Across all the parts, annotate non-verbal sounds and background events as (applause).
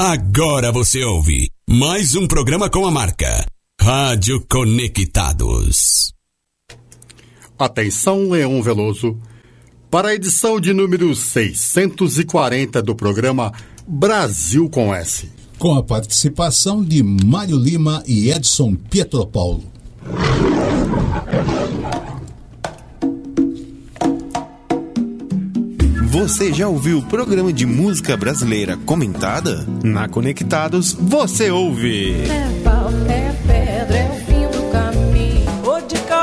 Agora você ouve mais um programa com a marca Rádio Conectados. Atenção, Leão Veloso, para a edição de número 640 do programa Brasil com S. Com a participação de Mário Lima e Edson Pietropaulo. Você já ouviu o programa de música brasileira comentada? Na Conectados, você ouve. É pau, é pedra,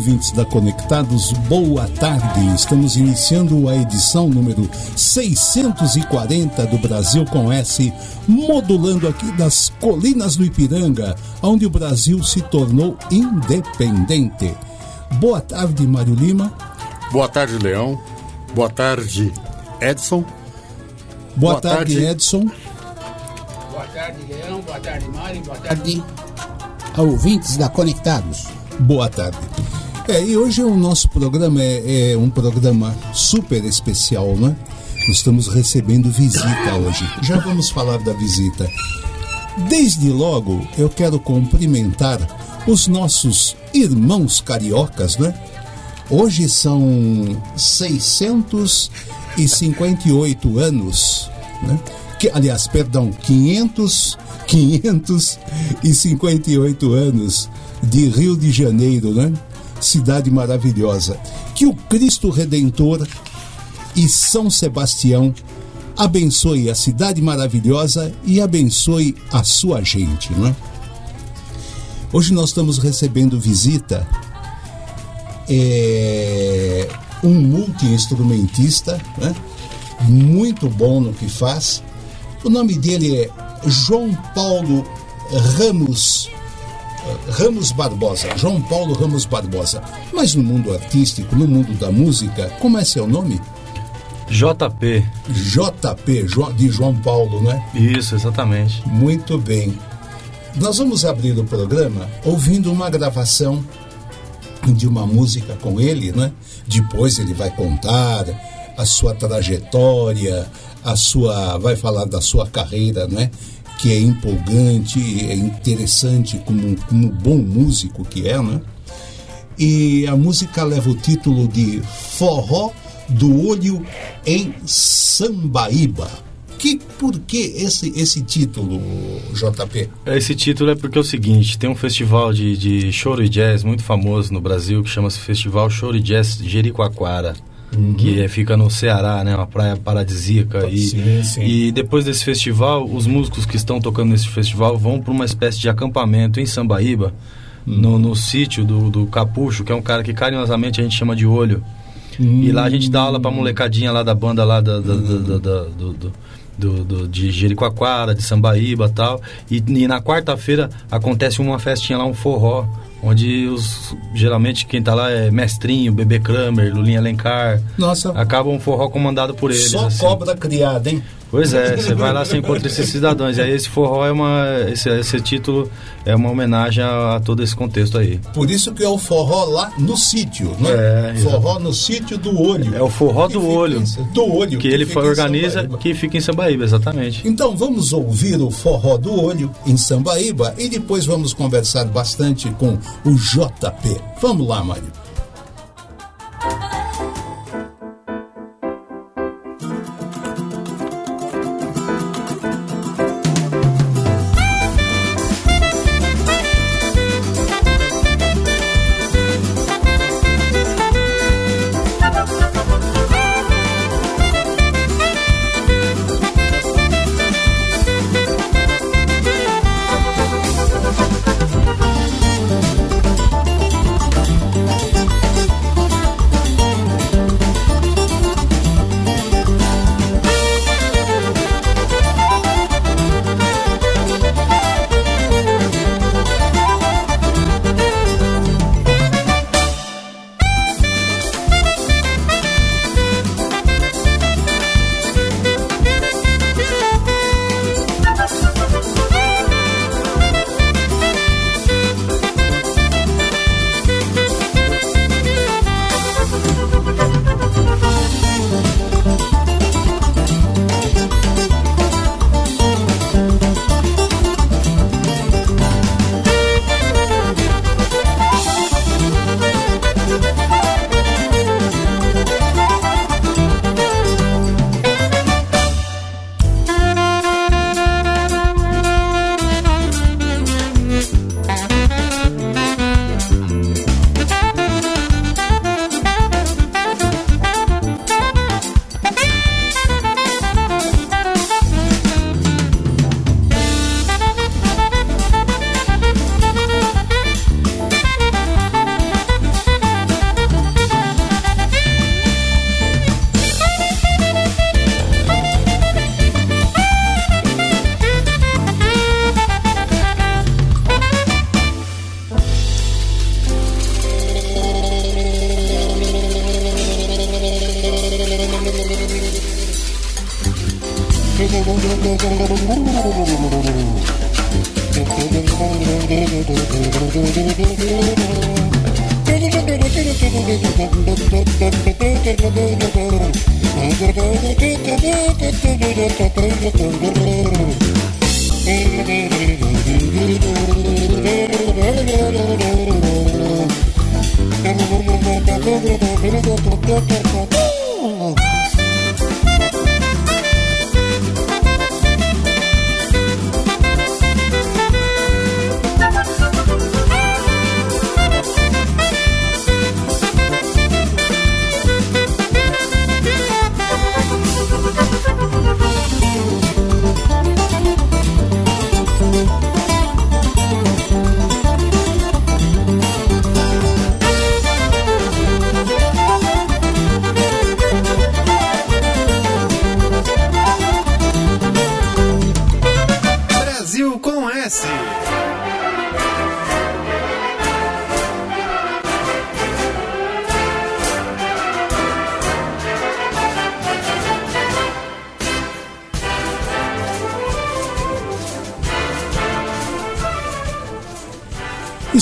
Ouvintes da Conectados, boa tarde. Estamos iniciando a edição número 640 do Brasil com S, modulando aqui das colinas do Ipiranga, onde o Brasil se tornou independente. Boa tarde, Mário Lima. Boa tarde, Leão. Boa tarde, Edson. Boa, boa tarde, tarde, Edson. Boa tarde, Leão. Boa tarde, Mário. Boa tarde, ouvintes da Conectados. Boa tarde. É, e hoje o nosso programa é, é, um programa super especial, né? Nós estamos recebendo visita hoje. Já vamos falar da visita. Desde logo, eu quero cumprimentar os nossos irmãos cariocas, né? Hoje são 658 anos, né? Que, aliás, perdão, 500, 558 anos de Rio de Janeiro, né? Cidade maravilhosa. Que o Cristo Redentor e São Sebastião abençoe a cidade maravilhosa e abençoe a sua gente, né? Hoje nós estamos recebendo visita é, um multi-instrumentista, né? muito bom no que faz. O nome dele é João Paulo Ramos Ramos Barbosa, João Paulo Ramos Barbosa. Mas no mundo artístico, no mundo da música, como é seu nome? JP. JP, de João Paulo, né? Isso, exatamente. Muito bem. Nós vamos abrir o programa ouvindo uma gravação de uma música com ele, né? Depois ele vai contar a sua trajetória, a sua, vai falar da sua carreira, né? Que é empolgante, é interessante como, como bom músico que é, né? E a música leva o título de Forró do Olho em Sambaíba. Que, por que esse, esse título, JP? Esse título é porque é o seguinte, tem um festival de, de choro e jazz muito famoso no Brasil que chama-se Festival Choro e Jazz Jericoacoara uhum. que é, fica no Ceará, né? Uma praia paradisíaca. E, sim, sim. e depois desse festival, os músicos que estão tocando nesse festival vão para uma espécie de acampamento em Sambaíba, uhum. no, no sítio do, do Capucho, que é um cara que carinhosamente a gente chama de Olho. Uhum. E lá a gente dá aula pra molecadinha lá da banda lá da, da, da, da do, do do, do, de Jericoacoara, de Sambaíba e tal. E, e na quarta-feira acontece uma festinha lá, um forró, onde os geralmente quem tá lá é Mestrinho, Bebê Kramer, Lulinha Alencar. Nossa. Acaba um forró comandado por eles. Só assim. cobra criada, hein? Pois é, você vai lá, você encontra esses cidadãos. E aí esse forró é uma. Esse, esse título é uma homenagem a, a, todo esse contexto aí. Por isso que é o forró lá no sítio, né? É, forró no sítio do olho. É o forró do olho. Em, do olho. Que, que ele organiza, que fica em Sambaíba, exatamente. Então vamos ouvir o forró do olho em Sambaíba e depois vamos conversar bastante com o JP. Vamos lá, Mário.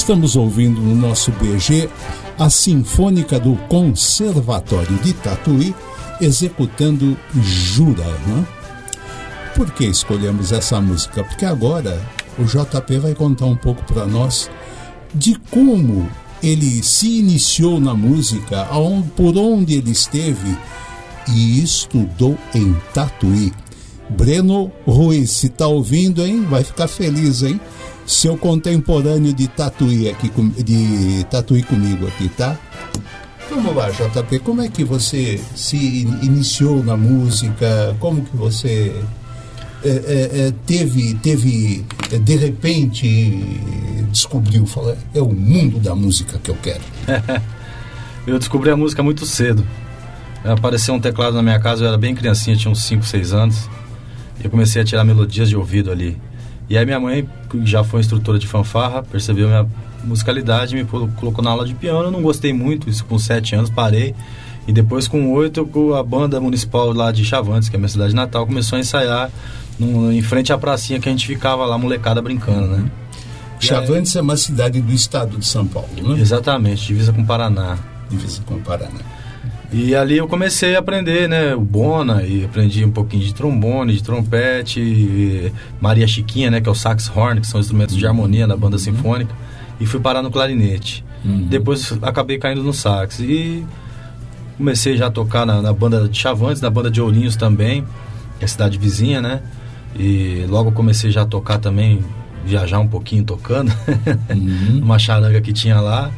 Estamos ouvindo no nosso BG a Sinfônica do Conservatório de Tatuí executando Jura. Né? Por que escolhemos essa música? Porque agora o JP vai contar um pouco para nós de como ele se iniciou na música, por onde ele esteve e estudou em Tatuí. Breno Ruiz, se tá ouvindo, hein? Vai ficar feliz, hein? Seu contemporâneo de Tatuí aqui de Tatuí comigo aqui, tá? Vamos lá, JP, como é que você se in- iniciou na música? Como que você é, é, é, teve, teve é, de repente descobriu, falou, é o mundo da música que eu quero. (laughs) Eu descobri a música muito cedo. Apareceu um teclado na minha casa, eu era bem criancinha, tinha uns 5, 6 anos. E eu comecei a tirar melodias de ouvido ali. E aí minha mãe, que já foi instrutora de fanfarra, percebeu minha musicalidade me colo- colocou na aula de piano. Eu não gostei muito, isso com 7 anos parei. E depois com 8, a banda municipal lá de Chavantes, que é a minha cidade natal, começou a ensaiar num- em frente à pracinha que a gente ficava lá, molecada brincando, né? Chavantes é uma cidade do estado de São Paulo, né? Exatamente, divisa com o Paraná. Divisa com o Paraná. E ali eu comecei a aprender, né, o bona, e aprendi um pouquinho de trombone, de trompete, Maria Chiquinha, né, que é o sax horn, que são instrumentos de harmonia na banda sinfônica, e fui parar no clarinete. Depois acabei caindo no sax e comecei já a tocar na, na banda de Chavantes, na banda de Ourinhos também, que é a cidade vizinha, né? E logo comecei já a tocar também, viajar um pouquinho tocando, (laughs) numa charanga que tinha lá.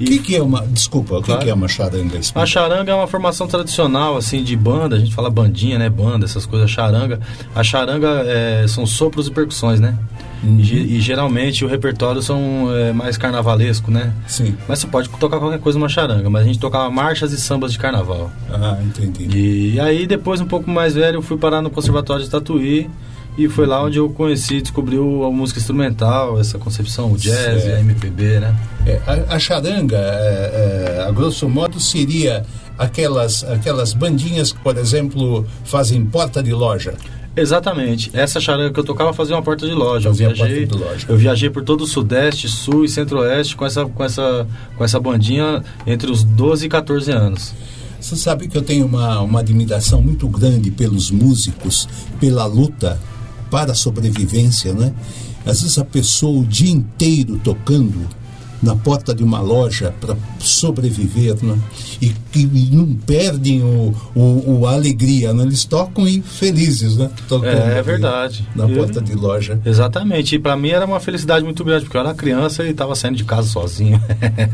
O que, que é uma. Desculpa, o que, Claro. que é uma charanga? A charanga é uma formação tradicional, assim, de banda. A gente fala bandinha, né? Banda, essas coisas. Charanga. A charanga é, são sopros e percussões, né? E, ge- e geralmente o repertório são é, mais carnavalesco, né? Sim. Mas você pode tocar qualquer coisa numa charanga. Mas a gente tocava marchas e sambas de carnaval. Ah, entendi. E aí depois, um pouco mais velho, eu fui parar no Conservatório de Tatuí. E foi lá onde eu conheci, descobri a música instrumental, essa concepção, o jazz e a Certo. MPB, né? É, a, a charanga, é, é, a grosso modo, seria aquelas, aquelas bandinhas que, por exemplo, fazem porta de loja. Exatamente. Essa charanga que eu tocava fazia uma porta de loja. Eu Fazia viajei, porta de loja. eu viajei por todo o Sudeste, Sul e Centro-Oeste com essa, com, essa, com essa bandinha entre os 12 e 14 anos. Você sabe que eu tenho uma, uma admiração muito grande pelos músicos, pela luta para a sobrevivência, né? Às vezes a pessoa o dia inteiro tocando na porta de uma loja para sobreviver, né? E que não perdem o, o, o- a alegria, né? Eles tocam e felizes, né? É, é verdade. Na Eu- porta de loja. Exatamente. E pra mim era uma felicidade muito grande, porque eu era criança e estava saindo de casa sozinho.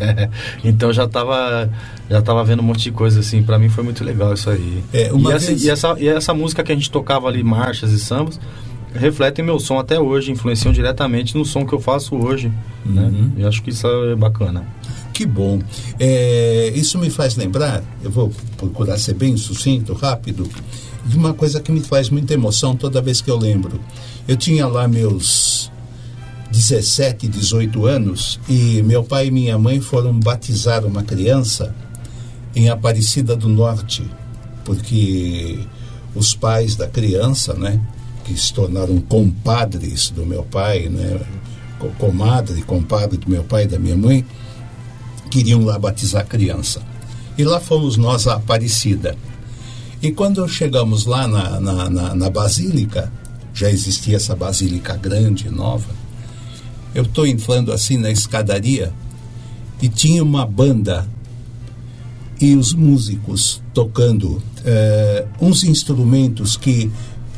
(laughs) então já estava já tava vendo um monte de coisa assim. Pra mim foi muito legal isso aí. É, e, essa, vez- e, essa, e essa música que a gente tocava ali, marchas e sambas, refletem meu som até hoje, influenciam diretamente no som que eu faço hoje. Né? Eu acho que isso é bacana. Que bom. É, isso me faz lembrar, eu vou procurar ser bem sucinto, rápido, de uma coisa que me faz muita emoção toda vez que eu lembro. Eu tinha lá meus 17, 18 anos e meu pai e minha mãe foram batizar uma criança em Aparecida do Norte, porque os pais da criança, né, que se tornaram compadres do meu pai, né, co- comadre, compadre do meu pai e da minha mãe, queriam lá batizar criança. E lá fomos nós a Aparecida. E quando chegamos lá na, na, na, na Basílica, já existia essa Basílica grande, nova, eu estou entrando assim na escadaria e tinha uma banda e os músicos tocando eh, uns instrumentos que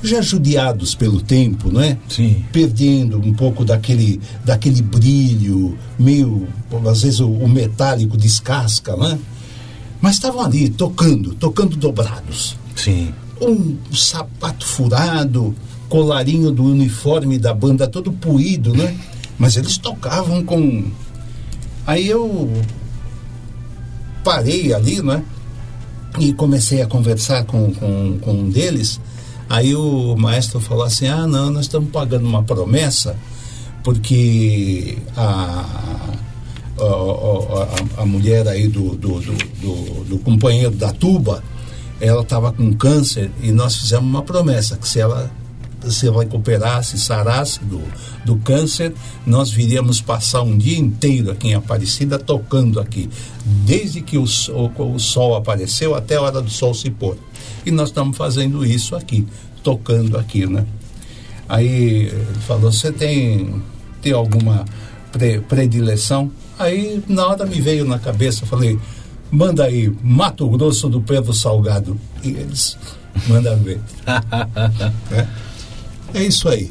já judiados pelo tempo, não é? Sim. Perdendo um pouco daquele, daquele brilho, meio, às vezes o, o metálico descasca, não é? Mas estavam ali tocando, tocando dobrados. Sim. Um sapato furado, colarinho do uniforme da banda todo puído, né? Mas eles tocavam com. Aí eu parei ali, né? E comecei a conversar com, com, com um deles. Aí o maestro falou assim: Ah, não, nós estamos pagando uma promessa, porque a, a, a, a mulher aí do, do, do, do, do companheiro da tuba, ela estava com câncer e nós fizemos uma promessa que se ela se recuperasse, sarasse do, do câncer, nós viríamos passar um dia inteiro aqui em Aparecida tocando aqui, desde que o, sol- o sol apareceu até a hora do sol se pôr. E nós estamos fazendo isso aqui, tocando aqui, né? Aí ele falou, você tem, tem alguma pre- predileção? Aí na hora me veio na cabeça, falei, manda aí, Mato Grosso do Pedro Salgado. E eles mandam ver. (laughs) É. É isso aí.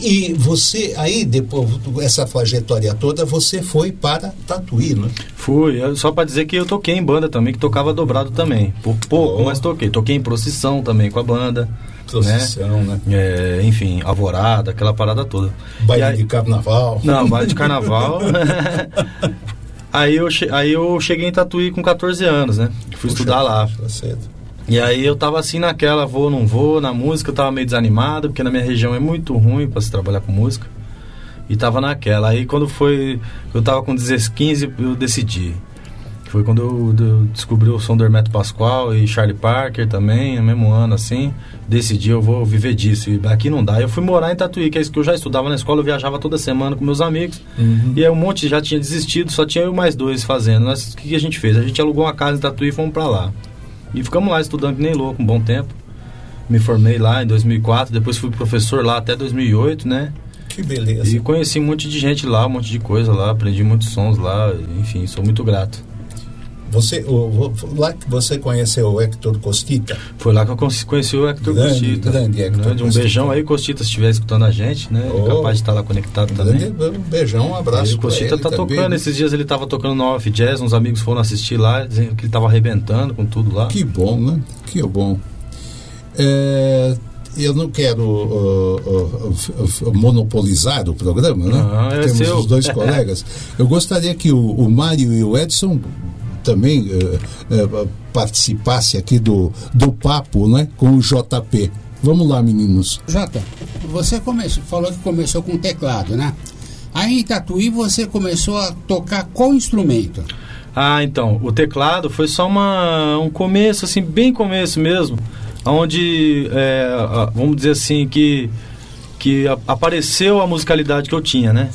E você, aí, depois, essa trajetória toda, você foi para Tatuí, né? Fui, só pra dizer que eu toquei em banda também, que tocava dobrado também. Por pouco, Oh. mas toquei. Toquei em procissão também com a banda. Procissão, né? É, enfim, alvorada, aquela parada toda. Baile aí- de carnaval. Não, baile de carnaval. (laughs) aí, eu aí eu cheguei em Tatuí com 14 anos, né? Fui Puxa, estudar lá. puxa cedo. E aí eu tava assim naquela, vou, não vou, na música eu tava meio desanimado, porque na minha região é muito ruim pra se trabalhar com música. E tava naquela. Aí quando foi. Eu tava com 16, 15, eu decidi. Foi quando eu, eu descobri o som do Hermeto Pascoal e Charlie Parker também, no mesmo ano, assim. Decidi, eu vou viver disso. E aqui não dá. Eu fui morar em Tatuí, que é isso que eu já estudava na escola, eu viajava toda semana com meus amigos. E aí um monte já tinha desistido, só tinha eu mais dois fazendo. Nós, o que, que a gente fez? A gente alugou uma casa em Tatuí e fomos pra lá. E ficamos lá estudando que nem louco, um bom tempo. Me formei lá em 2004, depois fui professor lá até 2008, né? Que beleza. E conheci um monte de gente lá, um monte de coisa lá, aprendi muitos sons lá, enfim, sou muito grato. Você, o, lá que você conheceu o Hector Costita, Foi lá que eu conheci, o Hector Grande, Costita. grande Hector Grande. Um Costita. beijão aí, Costita, se estiver escutando a gente, né? Oh. capaz de estar lá conectado grande, também. um beijão, um abraço E o Costita tá também, tocando, né? esses dias ele tava tocando no Off Jazz, uns amigos foram assistir lá, dizendo que ele tava arrebentando com tudo lá. Que bom, né? Que bom. É, eu não quero uh, uh, monopolizar o programa, né? É Temos seu. os dois (laughs) colegas. Eu gostaria que o, o Mário e o Edson também uh, uh, participassem aqui do, do papo né, com o JP. Vamos lá, meninos. Jota, você começou, falou que começou com teclado, né? Aí em Tatuí você começou a tocar qual instrumento? Ah, então, o teclado foi só uma, um começo, assim, bem começo mesmo, onde, é, vamos dizer assim, que, que apareceu a musicalidade que eu tinha, né?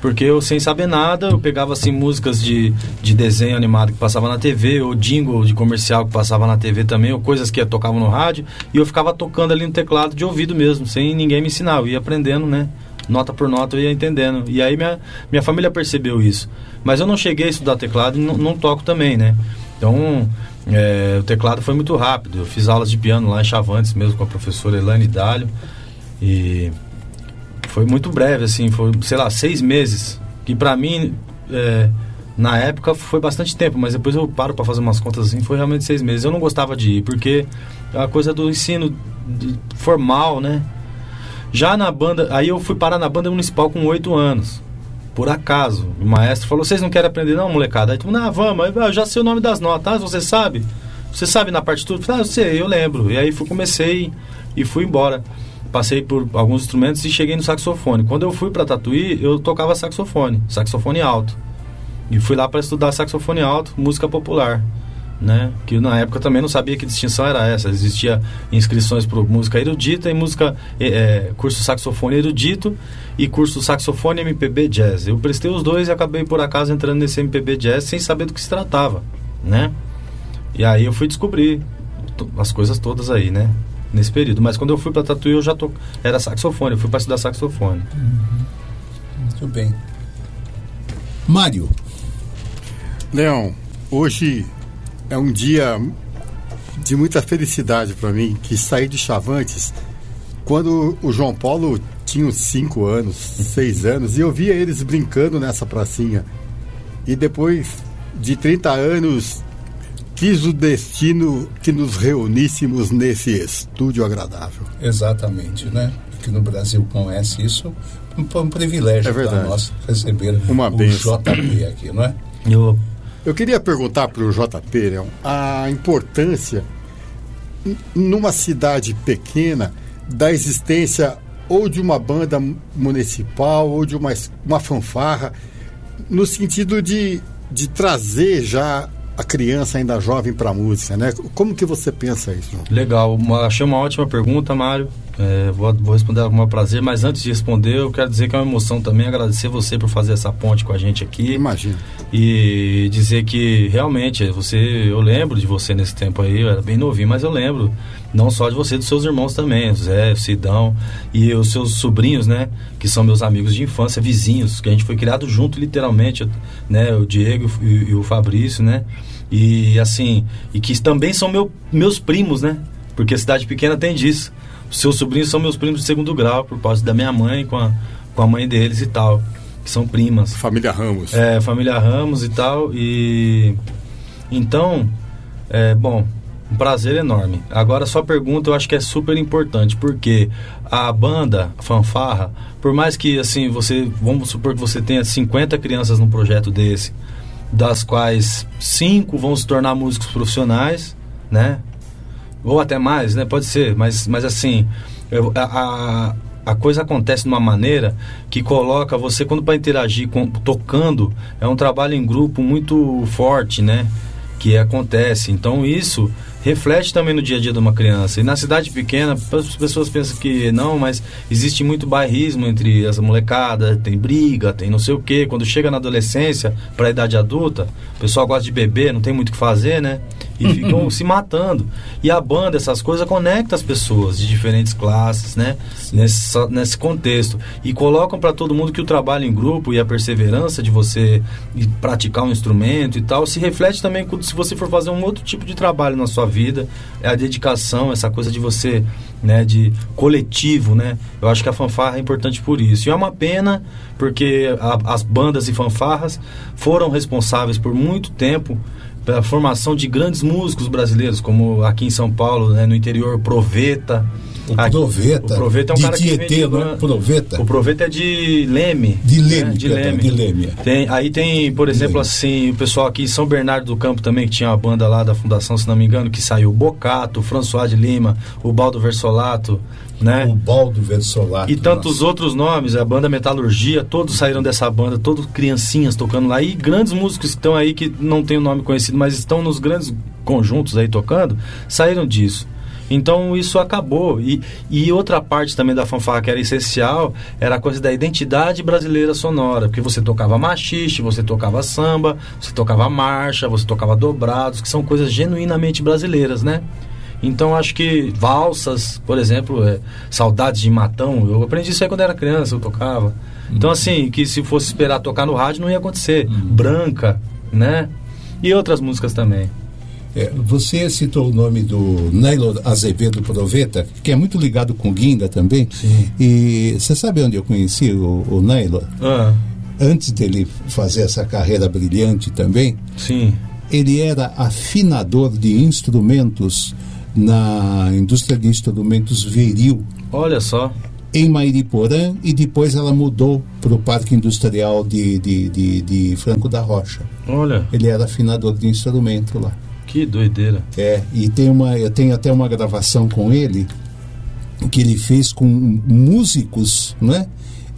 Porque eu, sem saber nada, eu pegava, assim, músicas de, de desenho animado que passava na TV, ou jingle de comercial que passava na TV também, ou coisas que tocavam no rádio, e eu ficava tocando ali no teclado de ouvido mesmo, sem ninguém me ensinar, eu ia aprendendo, né? Nota por nota eu ia entendendo. E aí minha, minha família percebeu isso. Mas eu não cheguei a estudar teclado e não, toco também, né? Então, é, o teclado foi muito rápido. Eu fiz aulas de piano lá em Chavantes mesmo com a professora Elane Dalho. E foi muito breve, assim, foi, sei lá, seis meses. Que pra mim, é, na época, foi bastante tempo, mas depois eu paro pra fazer umas contas assim, foi realmente seis meses. Eu não gostava de ir, porque a coisa do ensino de- formal, né? Já na banda, aí eu fui parar na banda municipal com oito anos. Por acaso. O maestro falou: vocês não querem aprender, não, molecada? Aí tu, não, vamos, Aí, "Ah, eu já sei o nome das notas, ah, você sabe? Você sabe na partitura? Eu ah, eu sei, eu lembro. E aí fui, comecei e fui embora. Passei por alguns instrumentos e cheguei no saxofone. Quando eu fui para Tatuí, eu tocava saxofone, saxofone alto. E fui lá para estudar saxofone alto, música popular. né? Que na época também não sabia que distinção era essa. Existia inscrições para música erudita e música é, curso saxofone erudito e curso saxofone MPB jazz. Eu prestei os dois e acabei por acaso entrando nesse MPB jazz sem saber do que se tratava, né? E aí eu fui descobrir as coisas todas aí, né? Nesse período. Mas quando eu fui para Tatuí eu já to... era saxofone. Eu fui para estudar saxofone. Muito bem. Mário, Leão, hoje é um dia de muita felicidade para mim que saí de Chavantes quando o João Paulo tinha uns 5 anos, 6 (laughs) anos, e eu via eles brincando nessa pracinha. E depois de 30 anos, quis o destino que nos reuníssemos nesse estúdio agradável. exatamente, né? Que no Brasil conhece isso, um, um privilégio É para nós receber Uma o bênção. JP aqui, não é? Eu Eu queria perguntar para o JP, Leão, a importância numa cidade pequena da existência ou de uma banda municipal ou de uma, uma fanfarra, no sentido de, de trazer já a criança ainda jovem para a música, né? Como que você pensa isso? Legal, uma- achei uma ótima pergunta, Mário. É, vou, vou responder com o maior prazer, mas antes de responder, eu quero dizer que é uma emoção também agradecer você por fazer essa ponte com a gente aqui Imagina. e dizer que realmente você, eu lembro de você nesse tempo aí, eu era bem novinho, mas eu lembro não só de você, dos seus irmãos também, o Zé, o Sidão e os seus sobrinhos, né, que são meus amigos de infância, vizinhos, que a gente foi criado junto literalmente, né, o Diego e, e o Fabrício, né, e assim, e que também são meu, meus primos, né, porque cidade pequena tem disso. Os seus sobrinhos são meus primos de segundo grau, por parte da minha mãe com a, com a mãe deles e tal, que são primas. Família Ramos. É, família Ramos e tal. E. Então, é, bom, um prazer enorme. Agora, sua pergunta eu acho que é super importante, porque a banda, a fanfarra, por mais que, assim, você. Vamos supor que você tenha 50 crianças num projeto desse, das quais cinco vão se tornar músicos profissionais, né? Ou até mais, né? Pode ser, mas, mas assim, eu- a, a, coisa acontece de uma maneira que coloca você, quando para interagir com, tocando, é um trabalho em grupo muito forte, né? Que acontece. Então isso reflete também no dia a dia de uma criança. E na cidade pequena, as pessoas pensam que não, mas existe muito bairrismo entre as molecadas, tem briga, tem não sei o quê. Quando chega na adolescência, para a idade adulta, o pessoal gosta de beber, não tem muito o que fazer, né? E ficam se matando. E a banda, essas coisas, conecta as pessoas de diferentes classes, né? Nesse, nesse contexto. E colocam para todo mundo que o trabalho em grupo e a perseverança de você praticar um instrumento e tal se reflete também quando- se você for fazer um outro tipo de trabalho na sua vida. É a dedicação, essa coisa de você, né? De coletivo, né? Eu acho que a fanfarra é importante por isso. E é uma pena porque a- as bandas e fanfarras foram responsáveis por muito tempo pela formação de grandes músicos brasileiros, como aqui em São Paulo, né, no interior, Proveta. O Aqui- Proveta, o Proveta é um de cara que Tietê, vem de é? Proveta? O Proveta é de Leme. De Leme, né, de Leme. de Leme, é. Tem, aí tem, por exemplo, Leme. assim, o pessoal aqui em São Bernardo do Campo também, que tinha uma banda lá da Fundação, se não me engano, que saiu o Bocato, o François de Lima, o Baldo Versolato, né? O Baldo Versolato. E tantos nossa. outros nomes, a banda Metalurgia, todos saíram dessa banda, todos criancinhas tocando lá. E grandes músicos que estão aí, que não tem o nome conhecido, mas estão nos grandes conjuntos aí tocando, saíram disso. Então isso acabou. E, e outra parte também da fanfarra que era essencial era a coisa da identidade brasileira sonora. Porque você tocava machixe, você tocava samba, você tocava marcha, você tocava dobrados, que são coisas genuinamente brasileiras, né? Então acho que valsas, por exemplo, é, saudades de matão, eu aprendi isso aí quando era criança, eu tocava. Então assim, que se fosse esperar tocar no rádio não ia acontecer. Branca, né? E outras músicas também. É, você citou o nome do Nailo Azevedo Proveta, que é muito ligado com Guinda também. Sim. E você sabe onde eu conheci o, o? Ah, Antes dele fazer essa carreira brilhante também, sim. ele era afinador de instrumentos na indústria de instrumentos Veril, Olha só. em Mairiporã, e depois ela mudou para o Parque Industrial de, de, de, de Franco da Rocha. Olha, Ele era afinador de instrumento lá. que doideira. É, e tem uma, eu tenho até uma gravação com ele que ele fez com músicos, né?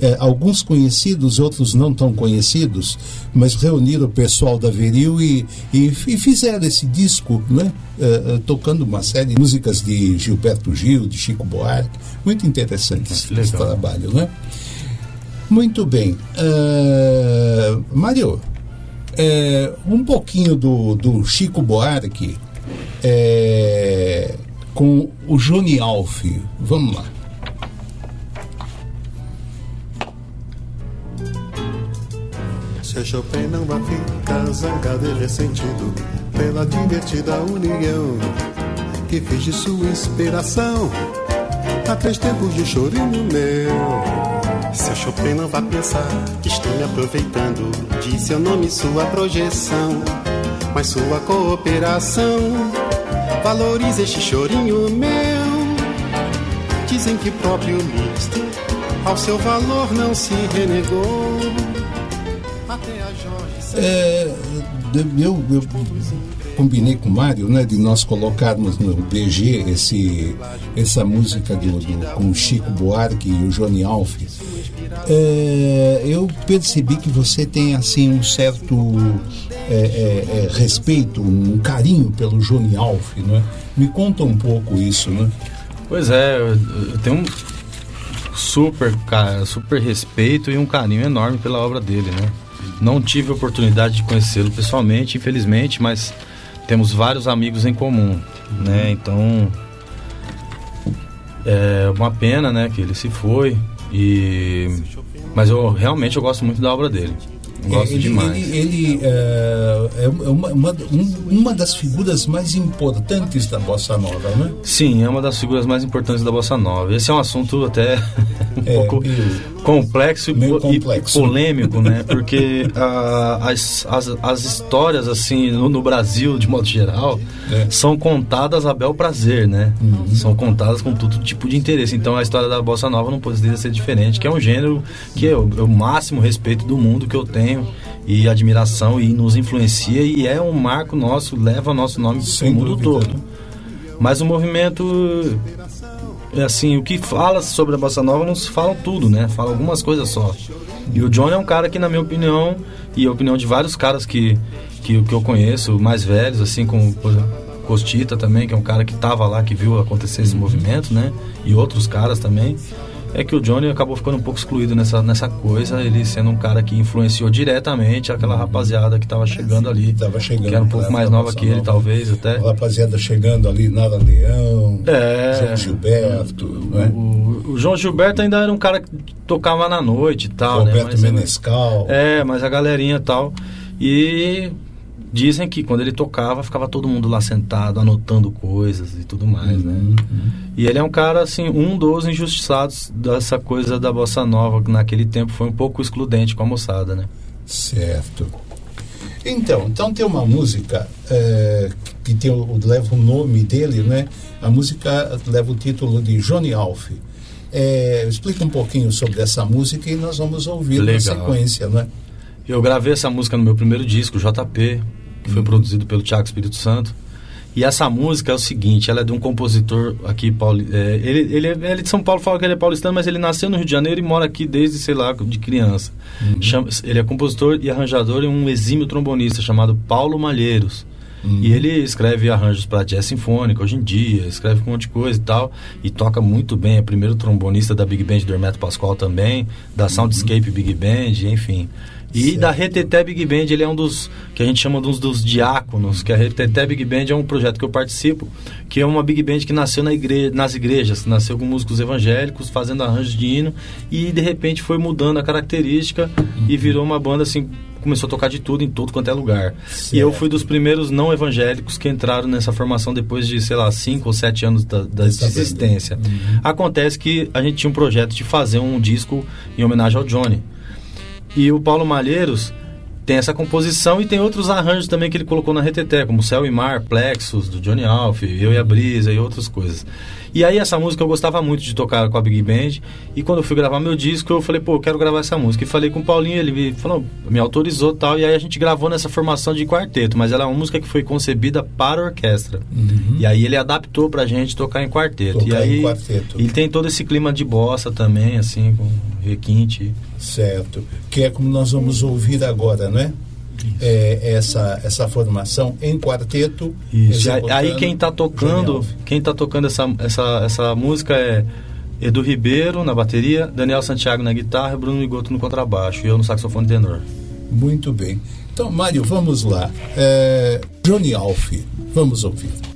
É, alguns conhecidos, outros não tão conhecidos, mas reuniram o pessoal da Veril e, e, e fizeram esse disco, né? É, é, tocando uma série de músicas de Gilberto Gil, de Chico Buarque. Muito interessante esse, esse trabalho, né? Muito bem. Uh, Mário, um pouquinho do, do Chico Buarque com o Johnny Alf. Vamos lá. Se Chopin não vai ficar zangado e ressentido pela divertida união que fez de sua inspiração há três tempos de chorinho meu. Seu Chopin não vai pensar que estou me aproveitando de seu nome e sua projeção, mas sua cooperação valoriza este chorinho meu. Dizem que próprio Liszt ao seu valor não se renegou. É, eu, eu combinei com o Mário, né, de nós colocarmos no BG esse, essa música do, do, com o Chico Buarque e o Johnny Alf. É, eu percebi que você tem assim um certo é, é, é respeito, um carinho pelo Johnny Alf, né? Me conta um pouco isso, né? Pois é, eu, eu tenho um super, cara, super respeito e um carinho enorme pela obra dele, né? Não tive oportunidade de conhecê-lo pessoalmente, infelizmente, mas temos vários amigos em comum, né? Então é uma pena, né, que ele se foi e mas eu realmente eu gosto muito da obra dele. Gosto ele, demais. Ele, ele é, é uma, uma, uma, das figuras mais importantes da Bossa Nova, né? Sim, é uma das figuras mais importantes da Bossa Nova. Esse é um assunto até (laughs) um é, pouco complexo, meio complexo e polêmico, né? (laughs) Porque uh, as, as, as histórias, assim, no, no Brasil, de modo geral, é. são contadas a bel prazer, né? Uhum. São contadas com todo tipo de interesse. Então a história da Bossa Nova não poderia ser diferente, que é um gênero que é o, é o máximo respeito do mundo que eu tenho e admiração e nos influencia e é um marco nosso, leva nosso nome para o mundo todo. Mas o movimento, assim, o que fala sobre a bossa nova não se fala tudo, né? Fala algumas coisas só. E o John é um cara que, na minha opinião, e a opinião de vários caras que, que, que eu conheço, mais velhos, assim como Costita também, que é um cara que estava lá, que viu acontecer esse movimento, né? E outros caras também é que o Johnny acabou ficando um pouco excluído nessa, nessa coisa, ele sendo um cara que influenciou diretamente aquela rapaziada que estava chegando ali. Tava chegando. Que era um pouco mais nova que ele, nova. talvez, até. A rapaziada chegando ali, Nara Leão, é, João Gilberto. O, né? o, o, João Gilberto ainda era um cara que tocava na noite e tal, Roberto né? Mas, Menescal. É, mas a galerinha e tal. E Dizem que quando ele tocava, ficava todo mundo lá sentado, anotando coisas e tudo mais, né? uhum. né? E ele é um cara, assim, um dos injustiçados dessa coisa da bossa nova, que naquele tempo foi um pouco excludente com a moçada, né? Certo. Então, então tem uma música é, que tem o, leva o nome dele, né? A música leva o título de Johnny Alf. É, explica um pouquinho sobre essa música e nós vamos ouvir Legal. na sequência, né? Eu gravei essa música no meu primeiro disco, JP, que foi produzido pelo Tiago Espírito Santo. E essa música é o seguinte, ela é de um compositor aqui, Pauli, é, ele, ele, é, ele é de São Paulo, fala que ele é paulistano, mas ele nasceu no Rio de Janeiro e mora aqui desde, sei lá, de criança. Uhum. Chama, ele é compositor e arranjador e um exímio trombonista chamado Paulo Malheiros. Uhum. E ele escreve arranjos para jazz sinfônica hoje em dia, escreve um monte de coisa e tal, e toca muito bem. É primeiro trombonista da Big Band do Hermeto Pascoal também, da Soundscape uhum. Big Band, enfim. E certo. da Reteté Big Band, ele é um dos que a gente chama de uns dos diáconos, que a Reteté Big Band é um projeto que eu participo, que é uma Big Band que nasceu na igre nas igrejas, nasceu com músicos evangélicos, fazendo arranjos de hino, e de repente foi mudando a característica uhum. e virou uma banda assim, começou a tocar de tudo em tudo quanto é lugar. Certo. E eu fui dos primeiros não evangélicos que entraram nessa formação depois de, sei lá, cinco ou sete anos da, da existência. Uhum. Acontece que a gente tinha um projeto de fazer um disco em homenagem ao Johnny. E o Paulo Malheiros, tem essa composição e tem outros arranjos também que ele colocou na Reteté, como Céu e Mar, Plexus, do Johnny Alf, Eu e a Brisa e outras coisas. E aí essa música eu gostava muito de tocar com a Big Band. E quando eu fui gravar meu disco, eu falei, pô, eu quero gravar essa música. E falei com o Paulinho, ele me falou, me autorizou tal. E aí a gente gravou nessa formação de quarteto. Mas ela é uma música que foi concebida para orquestra. E aí ele adaptou pra gente tocar em quarteto. Uhum. Tocar e aí em quarteto. ele tem todo esse clima de bossa também, assim, com requinte. Certo. Que é como nós vamos ouvir agora, não é? É, essa, essa formação em quarteto. Isso. E aí, quem tá Johnny tocando, quem tá tocando essa, essa, essa música é Edu Ribeiro na bateria, Daniel Santiago na guitarra, Bruno Migoto no contrabaixo e eu no saxofone tenor. Muito bem. Então, Mário, vamos lá. É, Johnny Alf, vamos ouvir.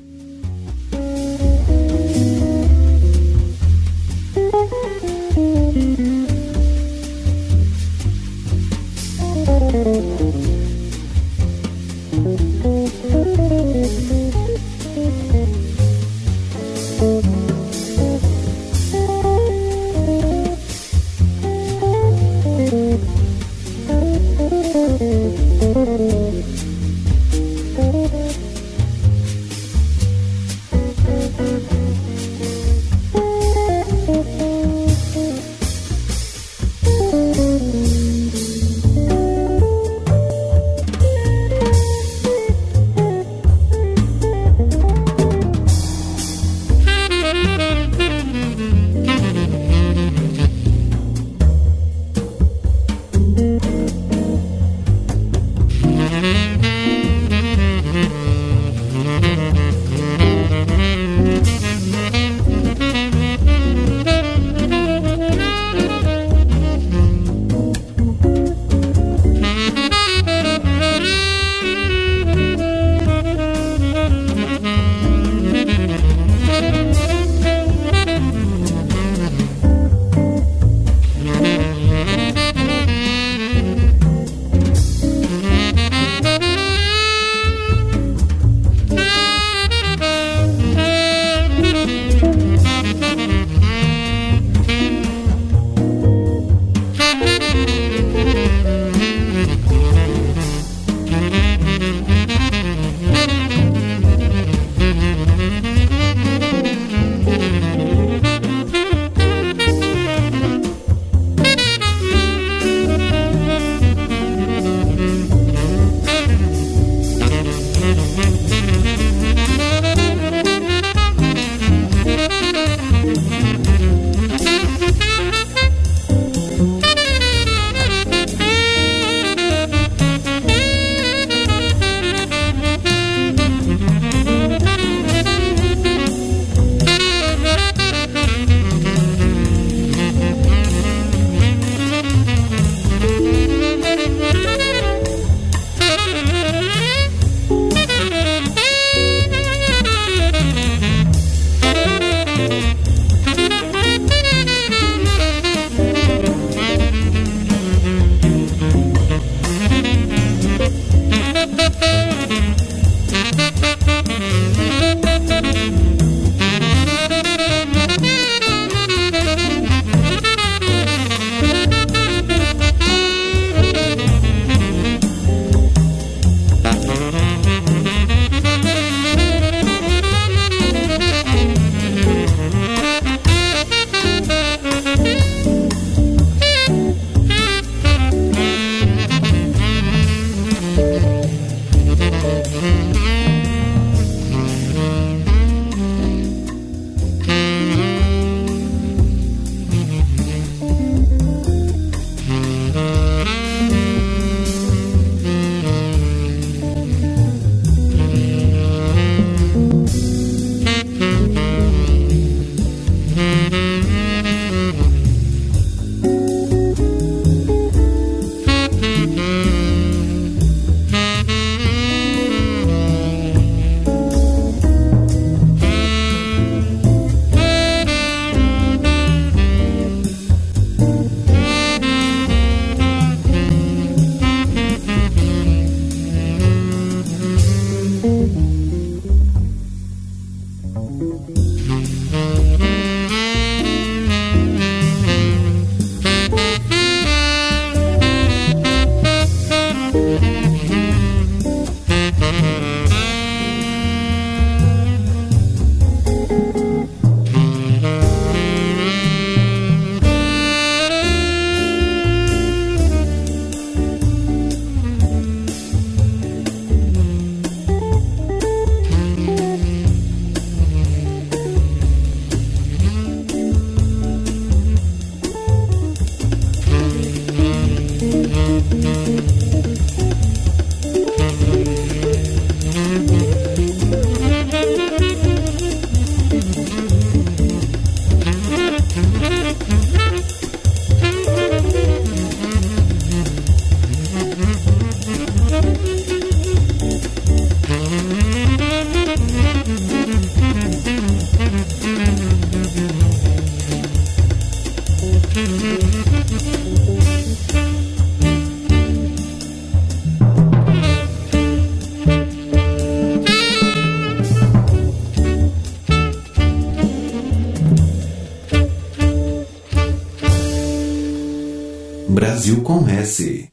Brasil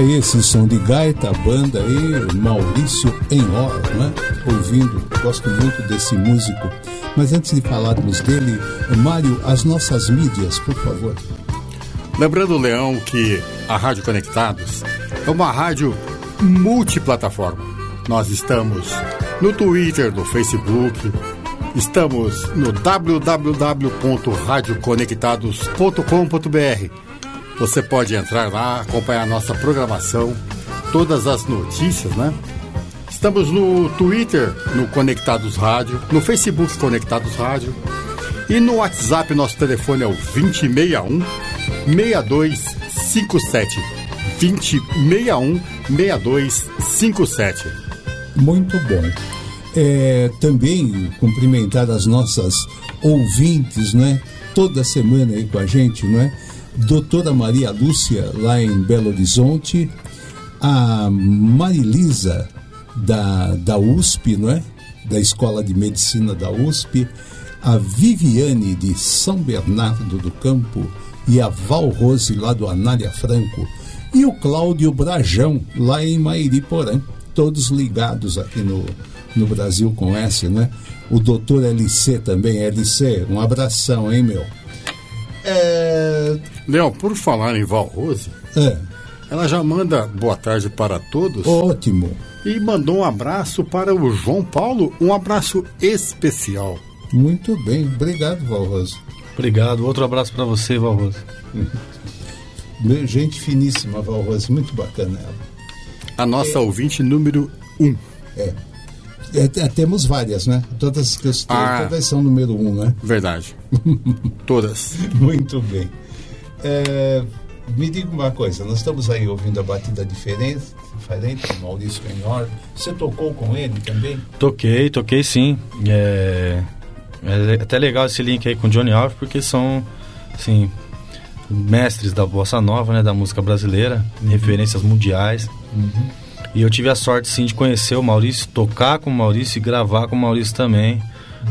E é esse som de gaita, banda aí, Maurício Enor, né? Ouvindo, gosto muito desse músico. Mas antes de falarmos dele, Mário, as nossas mídias, por favor. Lembrando, Leão, que a Rádio Conectados é uma rádio multiplataforma. Nós estamos no Twitter, no Facebook, estamos no www.radioconectados.com.br. Você pode entrar lá, acompanhar a nossa programação, todas as notícias, né? Estamos no Twitter, no Conectados Rádio, no Facebook Conectados Rádio e no WhatsApp nosso telefone é o 2061 6257. 2061 6257. Muito bom. É, também cumprimentar as nossas ouvintes, né? Toda semana aí com a gente, né? Doutora Maria Lúcia, lá em Belo Horizonte, a Marilisa, da, da USP, não é? Da Escola de Medicina da USP, a Viviane, de São Bernardo do Campo, e a Val Rose, lá do Anália Franco, e o Cláudio Brajão, lá em Mairiporã, todos ligados aqui no, no Brasil com S, né? O doutor LC também, LC, um abração, hein, meu? É... Leão, por falar em Val Rose, É, ela já manda boa tarde para todos ótimo. e mandou um abraço para o João Paulo, um abraço especial. Muito bem, obrigado, Valroso. Obrigado. Outro abraço para você, Valroso. Meu, Gente finíssima, Valroso, muito bacana ela. A nossa ouvinte número 1. Um. É, é, temos várias, né? Todas que eu estou, Ah. todas são número um, né? Verdade. (laughs) Todas. Muito bem. É, me diga uma coisa, nós estamos aí ouvindo a batida diferente, diferente do Maurício Menor. Você tocou com ele também? Toquei, toquei sim. É, é até legal esse link aí com o Johnny Alves, porque são, assim, mestres da bossa nova, né, da música brasileira, referências mundiais. E eu tive a sorte, sim, de conhecer o Maurício, tocar com o Maurício e gravar com o Maurício também,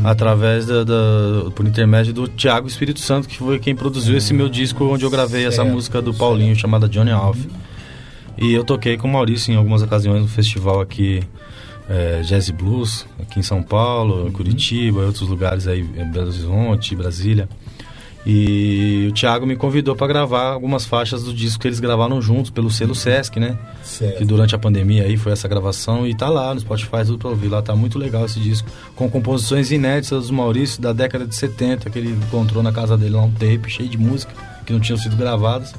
através da, da- por intermédio do Tiago Espírito Santo, que foi quem produziu esse meu disco onde eu gravei essa Certo, música do Paulinho, chamada Johnny Alf. E eu toquei com o Maurício em algumas ocasiões no festival aqui, é, Jazz Blues, aqui em São Paulo, Curitiba, e outros lugares aí, em Belo Horizonte, Brasília. E o Thiago me convidou para gravar algumas faixas do disco que eles gravaram juntos pelo selo Sesc, né? Certo. Que durante a pandemia aí foi essa gravação e tá lá no Spotify, tudo pra ouvir. Lá tá muito legal esse disco. Com composições inéditas do Maurício da década de 70, que ele encontrou na casa dele lá um tape cheio de música que não tinham sido gravadas.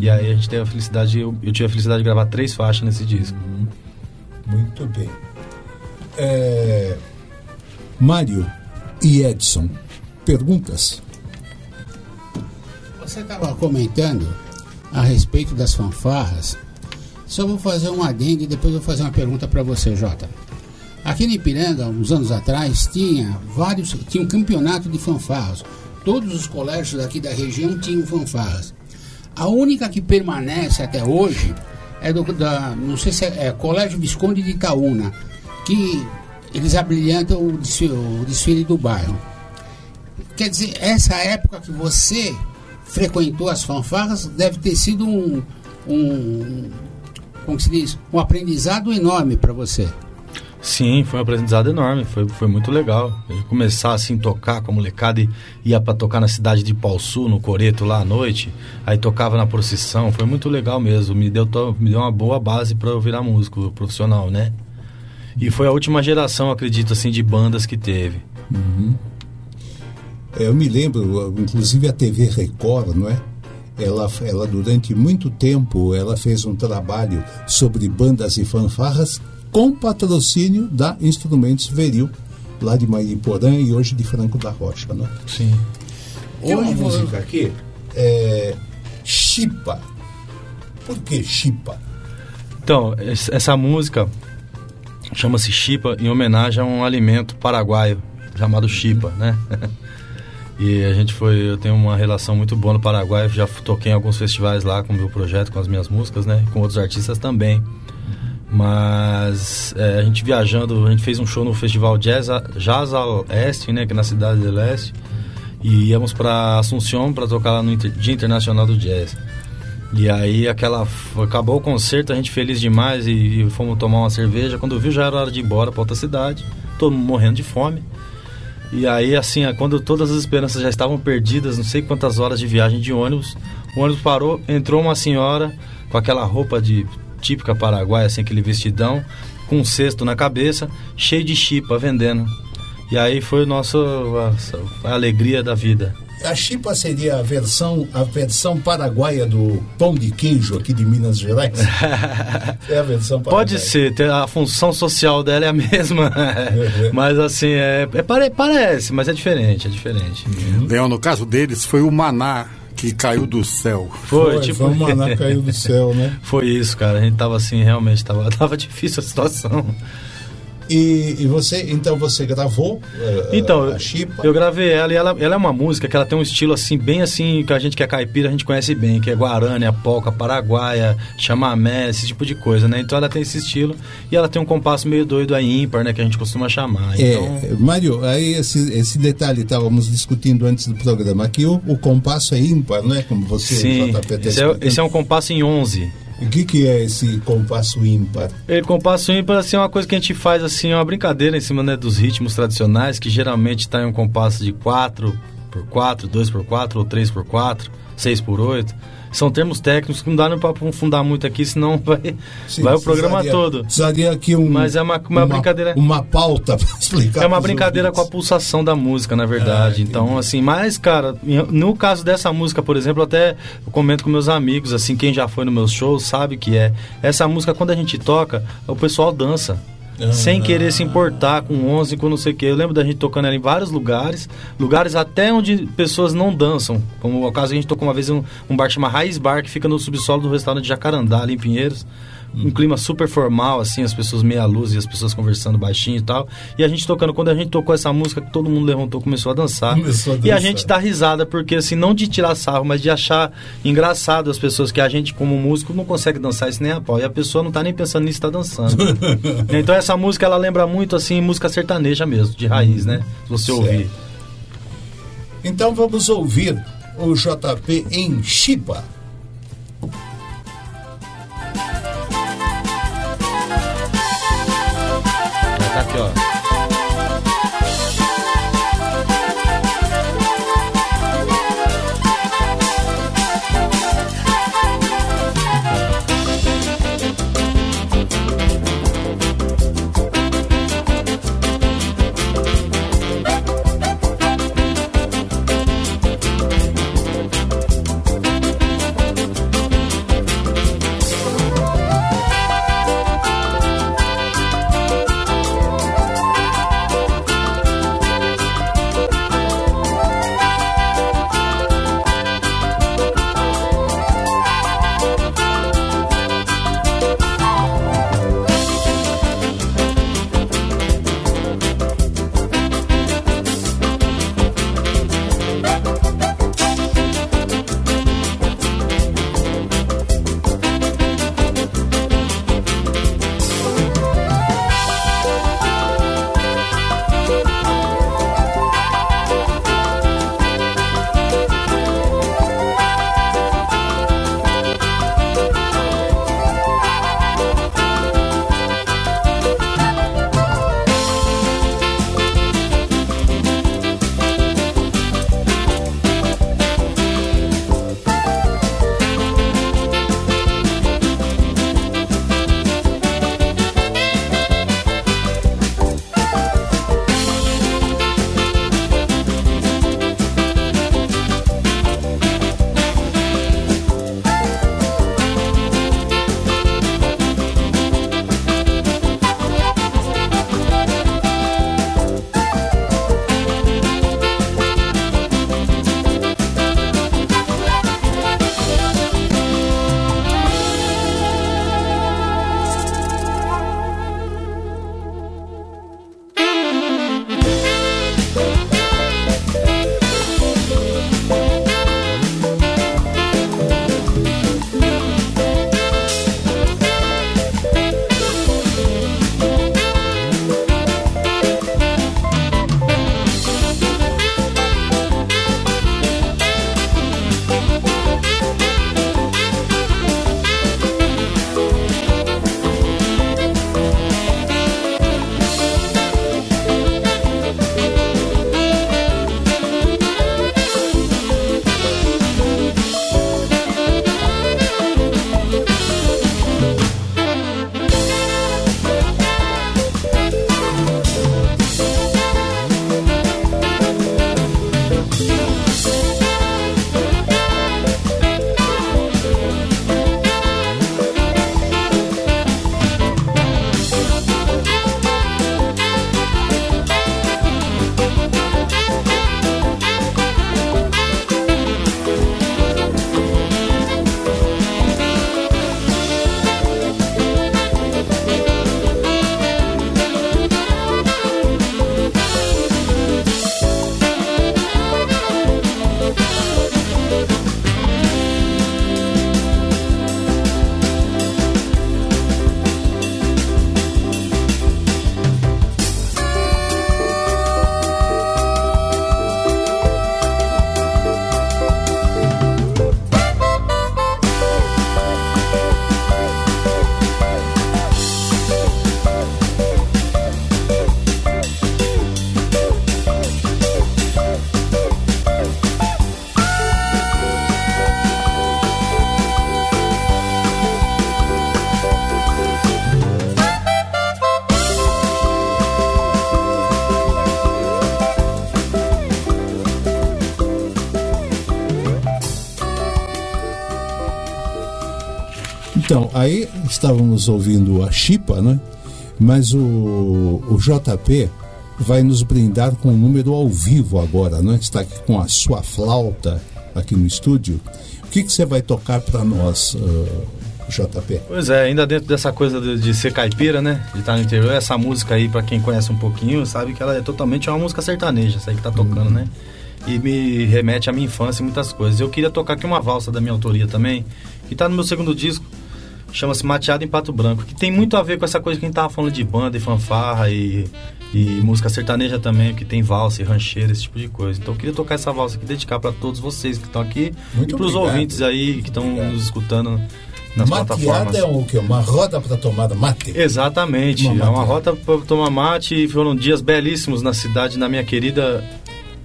E aí a gente teve a felicidade, eu, eu tive a felicidade de gravar três faixas nesse disco. Muito bem. É, Mário e Edson, perguntas? Você estava comentando a respeito das fanfarras. Só vou fazer um adendo e depois vou fazer uma pergunta para você, Jota. Aqui em Ipiranga, uns anos atrás, tinha vários, tinha um campeonato de fanfarras. Todos os colégios aqui da região tinham fanfarras. A única que permanece até hoje é do da, não sei se é, é Colégio Visconde de Itaúna, que eles abrilhantam o desfile, o desfile do bairro. Quer dizer, essa época que você frequentou as fanfarras deve ter sido um, um como se diz, um aprendizado enorme para você. Sim, foi um aprendizado enorme, foi, foi muito legal. Eu começar assim, tocar com a molecada e ia pra tocar na cidade de Sul no Coreto, lá à noite. Aí tocava na procissão, foi muito legal mesmo. Me deu, me deu uma boa base pra eu virar músico profissional, né? E foi a última geração, acredito, assim, de bandas que teve. É, Eu me lembro, inclusive a TV Record, não é? Ela, ela durante muito tempo ela fez um trabalho sobre bandas e fanfarras com patrocínio da Instrumentos Veril, lá de Mariporã e hoje de Franco da Rocha, né? Sim. Tem uma Hoje música aqui, é Chipa. Por que Chipa? Então, es- essa música chama-se chipa, em homenagem a um alimento paraguaio chamado chipa, né? (laughs) e a gente foi, eu tenho uma relação muito boa no Paraguai, já toquei em alguns festivais lá com o meu projeto, com as minhas músicas, né? Com outros artistas também. Mas é, a gente viajando, a gente fez um show no festival Jazz, Jazz ao Este, né? Que é na cidade de Leste. E íamos para Assunção para tocar lá no Dia Internacional do Jazz. E aí aquela acabou o concerto, a gente feliz demais e, e fomos tomar uma cerveja. Quando viu já era hora de ir embora para outra cidade, todo mundo morrendo de fome. E aí assim, quando todas as esperanças já estavam perdidas, não sei quantas horas de viagem de ônibus, o ônibus parou, entrou uma senhora com aquela roupa de típica paraguaia, assim, aquele vestidão, com um cesto na cabeça, cheio de chipa vendendo. E aí foi a, a alegria da vida. A chipa seria a versão, a versão paraguaia do pão de queijo aqui de Minas Gerais? (laughs) é a versão paraguaia. Pode ser, a função social dela é a mesma. (laughs) mas assim, é, é, parece, mas é diferente, é diferente. Uhum. Leão, no caso deles, foi o maná que caiu do céu. Foi, foi tipo. Foi o maná caiu do (laughs) céu, né? Foi isso, cara. A gente tava assim, realmente, tava, tava difícil a situação. E, e, você, então você gravou uh, então, a Chipa? Eu gravei ela e ela, ela é uma música que ela tem um estilo assim, bem assim, que a gente que é caipira, a gente conhece bem, que é Guarani, a polca, paraguaia, chamamé, esse tipo de coisa, né? Então ela tem esse estilo e ela tem um compasso meio doido aí, ímpar, né? Que a gente costuma chamar. É, então... É, Mário, aí esse, esse detalhe estávamos discutindo antes do programa, aqui o, o compasso é ímpar, né? Como você, Sim, esse é, esse é um compasso em 11. O que, que é esse compasso ímpar? É, compasso ímpar assim, é uma coisa que a gente faz assim, é uma brincadeira em cima né, dos ritmos tradicionais, que geralmente está em um compasso de 4 por 4, 2 por 4 ou 3 por 4, 6 por 8 são termos técnicos que não dá para aprofundar muito aqui, senão (laughs) vai, Sim, vai o programa todo. Precisaria aqui um, Mas é uma, uma, uma brincadeira. Uma pauta (laughs) para explicar. É uma brincadeira ouvintes. com a pulsação da música, na verdade. Ah, então, assim, mas, cara, no caso dessa música, por exemplo, até eu comento com meus amigos, assim, quem já foi no meus shows sabe que é. Essa música, quando a gente toca, o pessoal dança. Sem querer se importar com 11, com não sei o que. Eu lembro da gente tocando ela em vários lugares, lugares até onde pessoas não dançam. Como o caso a gente tocou uma vez um, um bar chamado Raiz Bar, que fica no subsolo do restaurante Jacarandá, ali em Pinheiros um clima super formal, assim, as pessoas meia luz e as pessoas conversando baixinho e tal. E a gente tocando, quando a gente tocou essa música, todo mundo levantou, começou a dançar. Começou a dançar. E a gente dá risada, porque assim, não de tirar sarro, mas de achar engraçado as pessoas que a gente, como músico, não consegue dançar isso nem a pau. E a pessoa não tá nem pensando nisso, tá dançando. (laughs) então essa música, ela lembra muito, assim, música sertaneja mesmo, de raiz, né? Se você certo. ouvir. Então vamos ouvir o JP em Chipa. ó. Então, aí estávamos ouvindo a Chipa, né? Mas o, o JP vai nos brindar com um número ao vivo agora, não é? Está aqui com a sua flauta aqui no estúdio. O que, que você vai tocar para nós, uh, JP? Pois é, ainda dentro dessa coisa de, de, ser caipira, né? De estar no interior, essa música aí, para quem conhece um pouquinho, sabe que ela é totalmente uma música sertaneja, essa aí que tá tocando, uhum. né? E me remete à minha infância e muitas coisas. Eu queria tocar aqui uma valsa da minha autoria também, que tá no meu segundo disco, chama-se Mateado em Pato Branco, que tem muito a ver com essa coisa que a gente tava falando de banda e fanfarra e, e música sertaneja também, que tem valsa e rancheira, esse tipo de coisa. Então eu queria tocar essa valsa aqui, dedicar para todos vocês que estão aqui muito e para os ouvintes aí que estão nos escutando nas Mateada é o quê? Uma roda para tomar mate? Exatamente, uma é uma roda para tomar mate. Foram dias belíssimos na cidade, na minha querida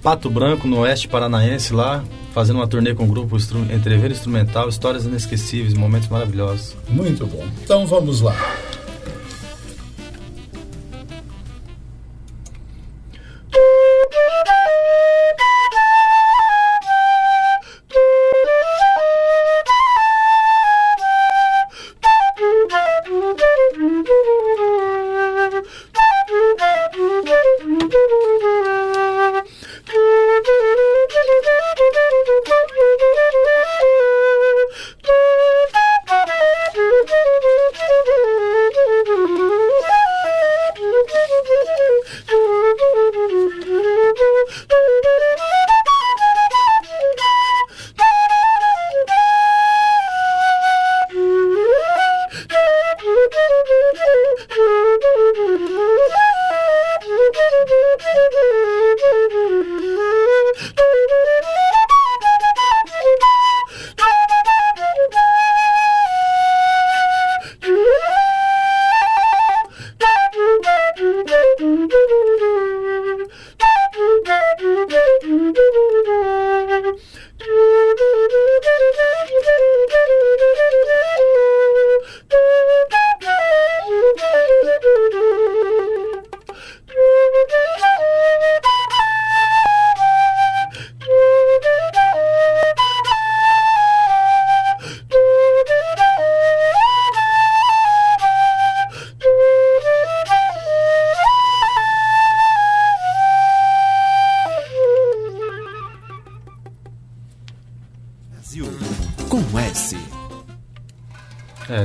Pato Branco, no oeste paranaense lá fazendo uma turnê com o grupo Entrever Instrumental, histórias inesquecíveis, momentos maravilhosos. Muito bom. Então vamos lá.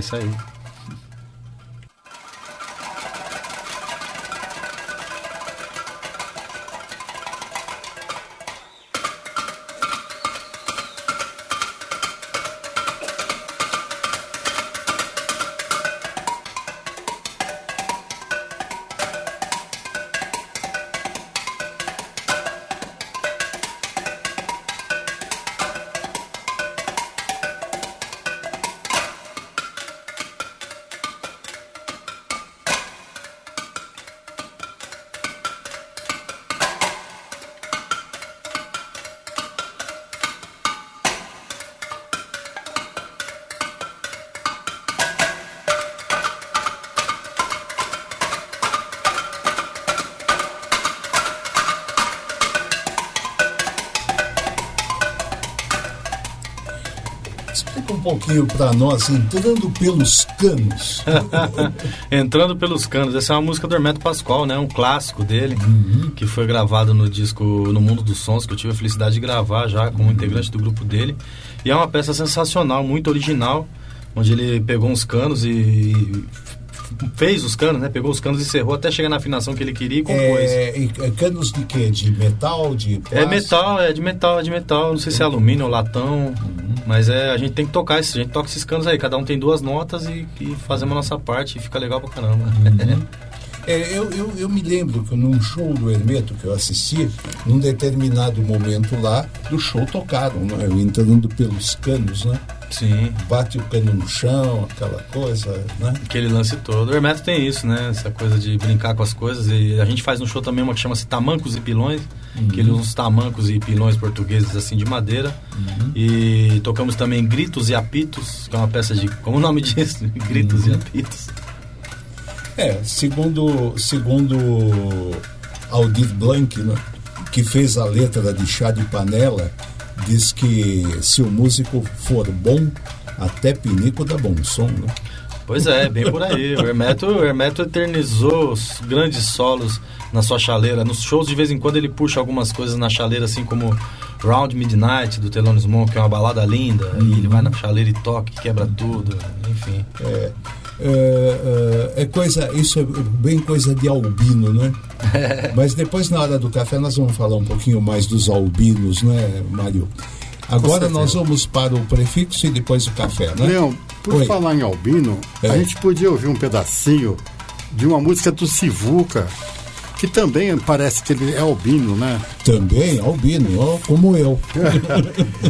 Isso aí. Pouquinho para nós, entrando pelos canos. (laughs) entrando pelos canos. Essa é uma música do Hermeto Pascoal, né? Um clássico dele, uhum. que foi gravado no disco No Mundo dos Sons, que eu tive a felicidade de gravar já como integrante do grupo dele. E é uma peça sensacional, muito original, onde ele pegou uns canos e fez os canos, né? Pegou os canos e cerrou até chegar na afinação que ele queria e compôs. É, é canos de quê? De metal? De plástico? É metal, é de metal, é de metal. Não sei se é alumínio ou latão. Uhum. Mas é, a gente tem que tocar isso, a gente toca esses canos aí, cada um tem duas notas e, e fazemos a nossa parte e fica legal pra caramba. Uhum. (laughs) É, eu, eu, eu, me lembro que num show do Hermeto que eu assisti, num determinado momento lá, do show tocaram, né? entrando pelos canos, né? Sim. Bate o cano no chão, aquela coisa, né? Aquele lance todo. O Hermeto tem isso, né? Essa coisa de brincar com as coisas. E a gente faz no show também uma que chama-se Tamancos e Pilões, uhum. que ele usa uns tamancos e pilões portugueses assim de madeira. Uhum. E tocamos também Gritos e Apitos, que é uma peça de. Como o nome (laughs) diz? Gritos uhum. e Apitos. É, segundo, segundo Aldir Blanc, né, que fez a letra de Chá de Panela, diz que se o músico for bom, Até pinico dá bom som, né? Pois é, bem por aí. O Hermeto, o Hermeto eternizou os grandes solos na sua chaleira. Nos shows, de vez em quando, ele puxa algumas coisas na chaleira, assim como Round Midnight, do Thelonious Monk, que é uma balada linda. E ele vai na chaleira e toca, quebra tudo. Enfim. É, é, coisa, isso é bem coisa de albino, né? (laughs) Mas depois, na hora do café, nós vamos falar um pouquinho mais dos albinos, né, Mário? Agora nós vamos para o prefixo e depois o café, né? Leão, por Oi. falar em Albino, É. a gente podia ouvir um pedacinho de uma música do Sivuca, que também parece que ele é albino, né? Também albino, ó, como eu. (laughs)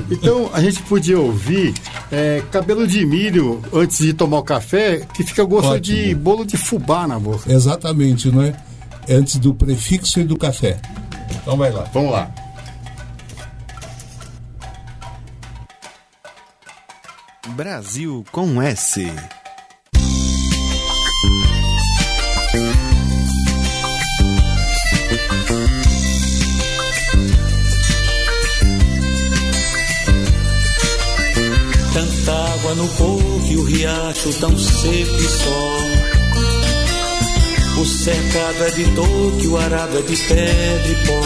Então a gente podia ouvir é, cabelo de milho antes de tomar o café, que fica gosto Ótimo. de bolo de fubá na boca. Exatamente, não é? Antes do prefixo e do café. Então vai lá. Vamos lá. Brasil com S. Tanta água no coco e o riacho tão seco e só. O cercado é de toque, o arado é de pedra e pó.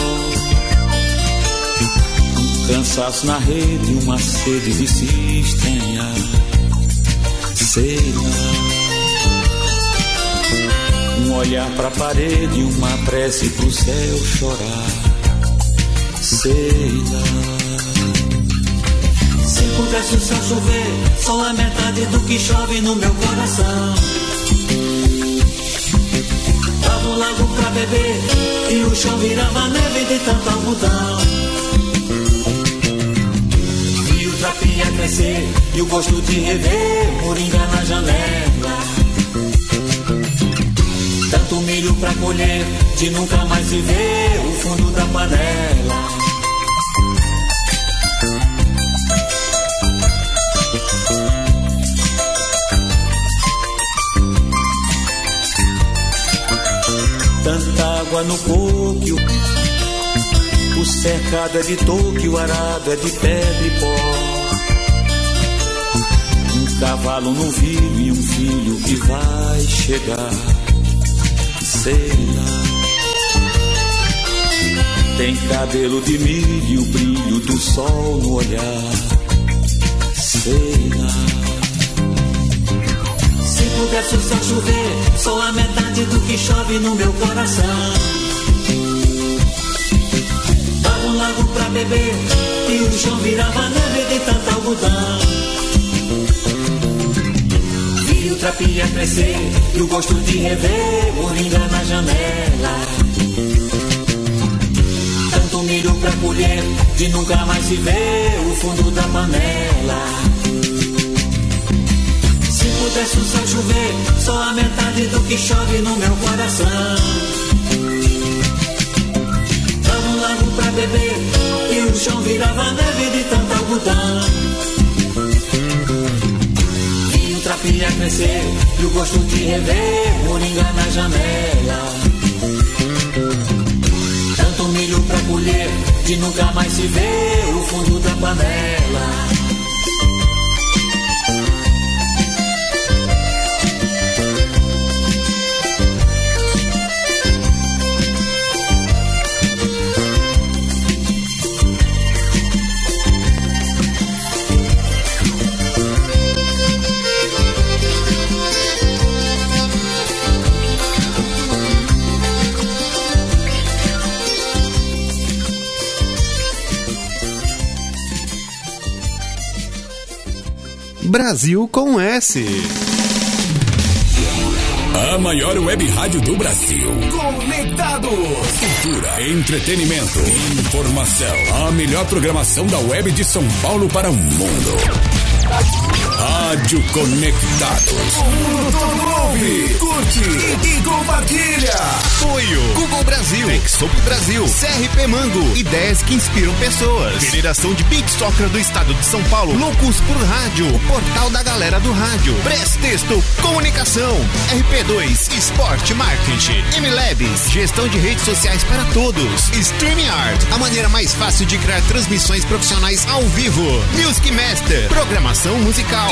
Um cansaço na rede, uma sede de se estranhar. Sei lá. Um olhar pra parede, uma prece pro céu chorar. Sei lá. Se pudesse o céu chover, só a metade do que chove no meu coração. Dava um lago pra beber e o chão virava neve de tanto algodão. Vi o trapinha crescer e o gosto de rever moringa na janela. Tanto milho pra colher, de nunca mais se ver o fundo da panela. Água no e o- cercado é de toque, o arado é de pedra e pó. Um cavalo no vinho e um filho que vai chegar, sei lá. Tem cabelo de milho o brilho do sol no olhar, sei lá. Se pudesse o céu chover, só a metade do que chove no meu coração. Dava um lago pra beber e o chão virava neve de tanto algodão. Vi o trapinha crescer e o gosto de rever moringa na janela. Tanto milho pra colher, de nunca mais se ver o fundo da panela. Se pudesse o céu chover, só a metade do que chove no meu coração. Um lago pra beber e o chão virava neve de tanto algodão. Vi o trapinha crescer e o gosto de rever moringa na janela. Tanto milho pra colher, de nunca mais se ver o fundo da panela. Brasil com S. A maior web rádio do Brasil. Conectados. Cultura, entretenimento, informação. A melhor programação da web de São Paulo para o mundo. Rádio Conectados. Mundo todo ouve, curte e, e compartilha. Apoio Google Brasil, Exop Brasil, CRP Mango, ideias que inspiram pessoas. Federação de Beat Soccer do Estado de São Paulo, Loucos por Rádio, o portal da galera do rádio. Prestexto, comunicação, RP2, esporte, marketing, MLabs, gestão de redes sociais para todos. StreamYard, a maneira mais fácil de criar transmissões profissionais ao vivo. Music Master, programação musical.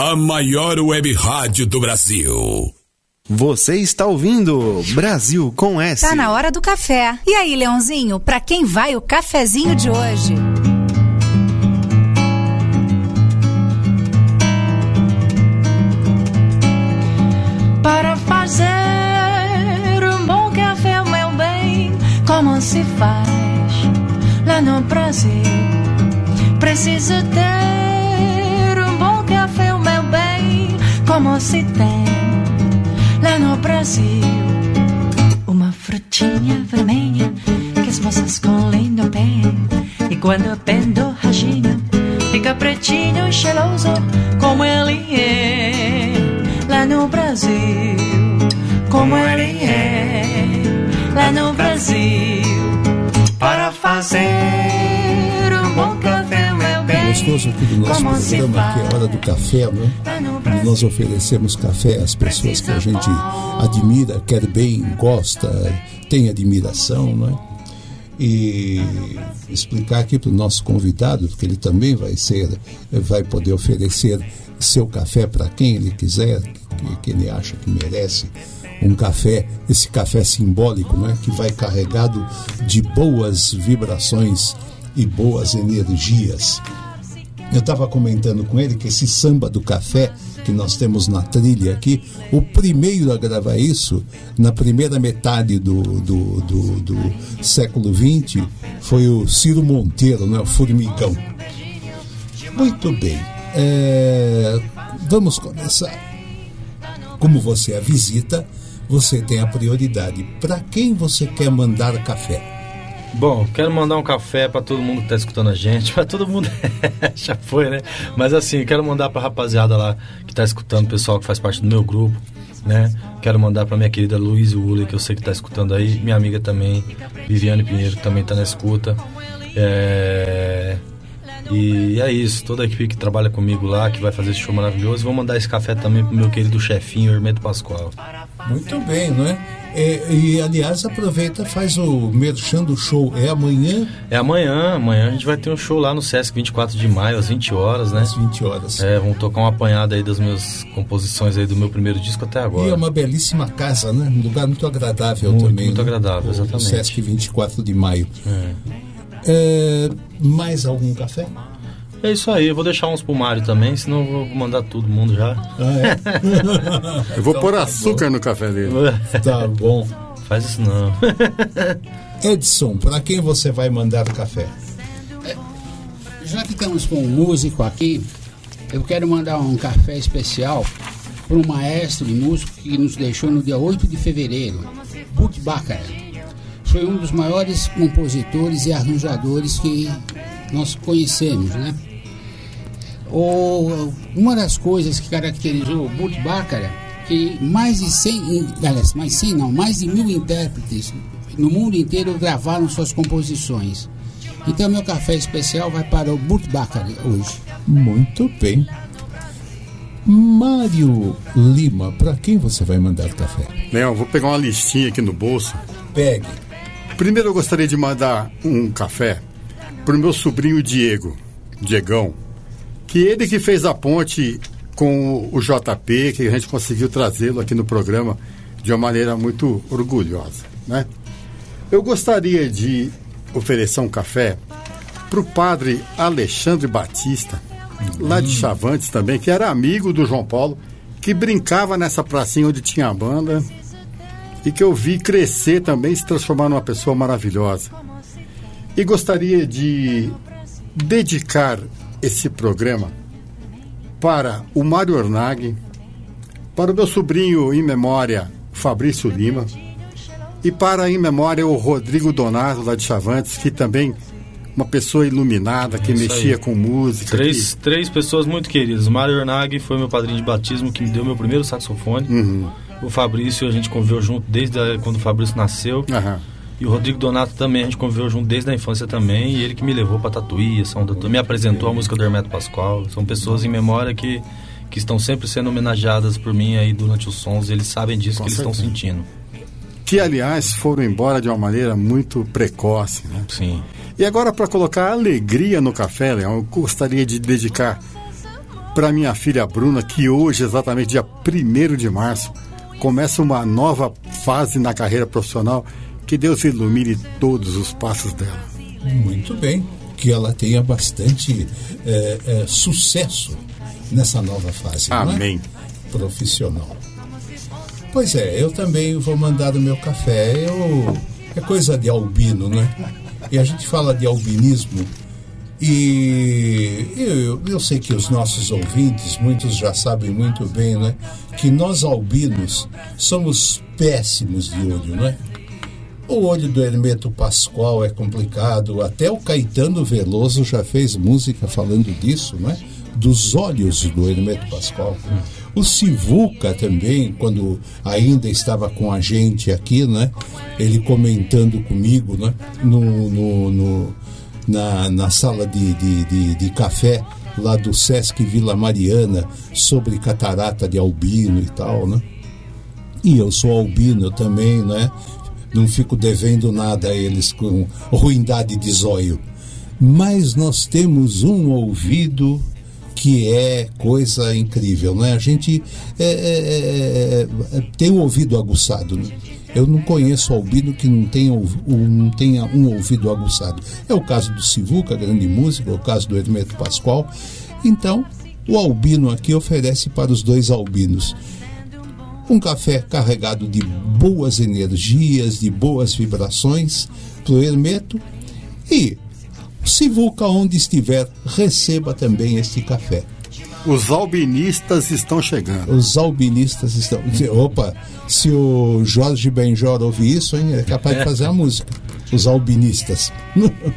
a maior web rádio do Brasil. Você está ouvindo Brasil com S. Tá na hora do café. E aí, Leãozinho, pra quem vai o cafezinho de hoje? Para fazer um bom café, meu bem, como se faz lá no Brasil? Preciso ter se tem lá no Brasil. Uma frutinha vermelha que as moças colhem no pé. E quando pendo ragina, fica pretinho e cheiroso como ele é lá no Brasil. Como ele é lá no Brasil. Para fazer gostoso aqui do nosso Como programa, que é a hora do café, né? E Brasil. nós oferecemos café às pessoas que a gente admira, quer bem, gosta, tem admiração, né? E explicar aqui para o nosso convidado, que ele também vai ser, vai poder oferecer seu café para quem ele quiser, que, que ele acha que merece um café, esse café simbólico, né? Que vai carregado de boas vibrações e boas energias. Eu estava comentando com ele que esse samba do café que nós temos na trilha aqui, o primeiro a gravar isso, na primeira metade do, do, do, do século XX, foi o Ciro Monteiro, né, o Formigão. Muito bem. É, vamos começar. Como você é visita, você tem a prioridade. Para quem você quer mandar café? Bom, quero mandar um café pra todo mundo que tá escutando a gente, pra todo mundo (laughs) já foi, né? Mas assim, quero mandar pra rapaziada lá que tá escutando, o pessoal que faz parte do meu grupo, né? Quero mandar pra minha querida Luiz Uller, que eu sei que tá escutando aí, minha amiga também, Viviane Pinheiro, que também tá na escuta. É... E é isso, toda a equipe que trabalha comigo lá, que vai fazer esse show maravilhoso. Vou mandar esse café também pro meu querido chefinho, Hermeto Pascoal. Muito bem, não é? É, e aliás, aproveita, faz o merchan do show. É amanhã, É amanhã, amanhã a gente vai ter um show lá no Sesc 24 de maio, às 20 horas, né? às 20 horas. É, vamos tocar uma apanhada aí das minhas composições aí do meu primeiro disco até E agora. é uma belíssima casa, né? Um lugar muito agradável Muito, também. muito né? agradável, exatamente. O Sesc 24 de maio. É, mais algum café? É isso aí, eu vou deixar uns pro Mário também, senão eu vou mandar todo mundo já. Ah, (laughs) Eu vou pôr açúcar no café dele. é? tá bom. Faz isso não. (laughs) Edson, para quem você vai mandar café? Já que estamos com um músico aqui, eu quero mandar um café especial para um maestro de músico que nos deixou no dia 8 de fevereiro, Burt Bacharach. Foi um dos maiores compositores e arranjadores que nós conhecemos, né? O, uma das coisas que caracterizou o Burt Bacharach, que mais de 100, in- aliás, mais 100 não, mais de mil intérpretes no mundo inteiro gravaram suas composições. Então meu café especial vai para o Burt Bacharach hoje. Muito bem. Mário Lima, para quem você vai mandar café? Leão, vou pegar uma listinha aqui no bolso. Pegue. Primeiro eu gostaria de mandar um café pro meu sobrinho Diego, Diegão, que ele que fez a ponte com o JP, que a gente conseguiu trazê-lo aqui no programa de uma maneira muito orgulhosa, né? Eu gostaria de oferecer um café pro padre Alexandre Batista, lá de Chavantes também, que era amigo do João Paulo, que brincava nessa pracinha onde tinha a banda e que eu vi crescer também, se transformar numa pessoa maravilhosa. E gostaria de dedicar esse programa para o Mário Ornag, para o meu sobrinho em memória, Fabrício Lima, e para em memória o Rodrigo Donato, lá de Chavantes, que também uma pessoa iluminada que Isso mexia aí. com música. Três, três pessoas muito queridas. O Mário Ornag foi meu padrinho de batismo, que me deu meu primeiro saxofone. Uhum. O Fabrício, a gente conviveu junto desde a- quando o Fabrício nasceu. Aham. E o Rodrigo Donato também, a gente conviveu junto desde a infância também. E ele que me levou pra Tatuí, São Tatuí, me apresentou a música do Hermeto Pascoal. São pessoas em memória que, que estão sempre sendo homenageadas por mim aí durante os sons. E eles sabem disso Com que eles estão certeza. sentindo. que aliás foram embora de uma maneira muito precoce. Né? Sim. E agora, para colocar alegria no café, Leão, eu gostaria de dedicar para minha filha Bruna, que hoje, exatamente dia 1 de março, começa uma nova fase na carreira profissional. Que Deus ilumine todos os passos dela. Muito bem. Que ela tenha bastante é, é, sucesso nessa nova fase. é? Amém. Profissional. Pois é, eu também vou mandar o meu café. Eu, é coisa de albino, né? E a gente fala de albinismo. E eu, eu sei que os nossos ouvintes, muitos já sabem muito bem, né? Que nós albinos somos péssimos de olho, né? O olho do Hermeto Pascoal é complicado. Até o Caetano Veloso já fez música falando disso, né? Dos olhos do Hermeto Pascoal. O Sivuca também, quando ainda estava com a gente aqui, né? Ele comentando comigo, né? No, no, no- na, na sala de, de, de, de café lá do Sesc Vila Mariana sobre catarata de albino e tal, né? E eu sou albino também, né? Não fico devendo nada a eles com ruindade de zóio. Mas nós temos um ouvido que é coisa incrível, né? A gente é, é, é, é, tem um ouvido aguçado, né? Eu não conheço albino que não tenha, não tenha um ouvido aguçado. É o caso do Sivuca, grande músico, é o caso do Hermeto Pascoal. Então, o albino aqui oferece para os dois albinos um café carregado de boas energias, de boas vibrações para o Hermeto e Sivuca, onde estiver, receba também este café. Os albinistas estão chegando. Os albinistas estão. Opa, se o Jorge Benjor ouvir isso, hein, é capaz de fazer a música. Os albinistas. (laughs)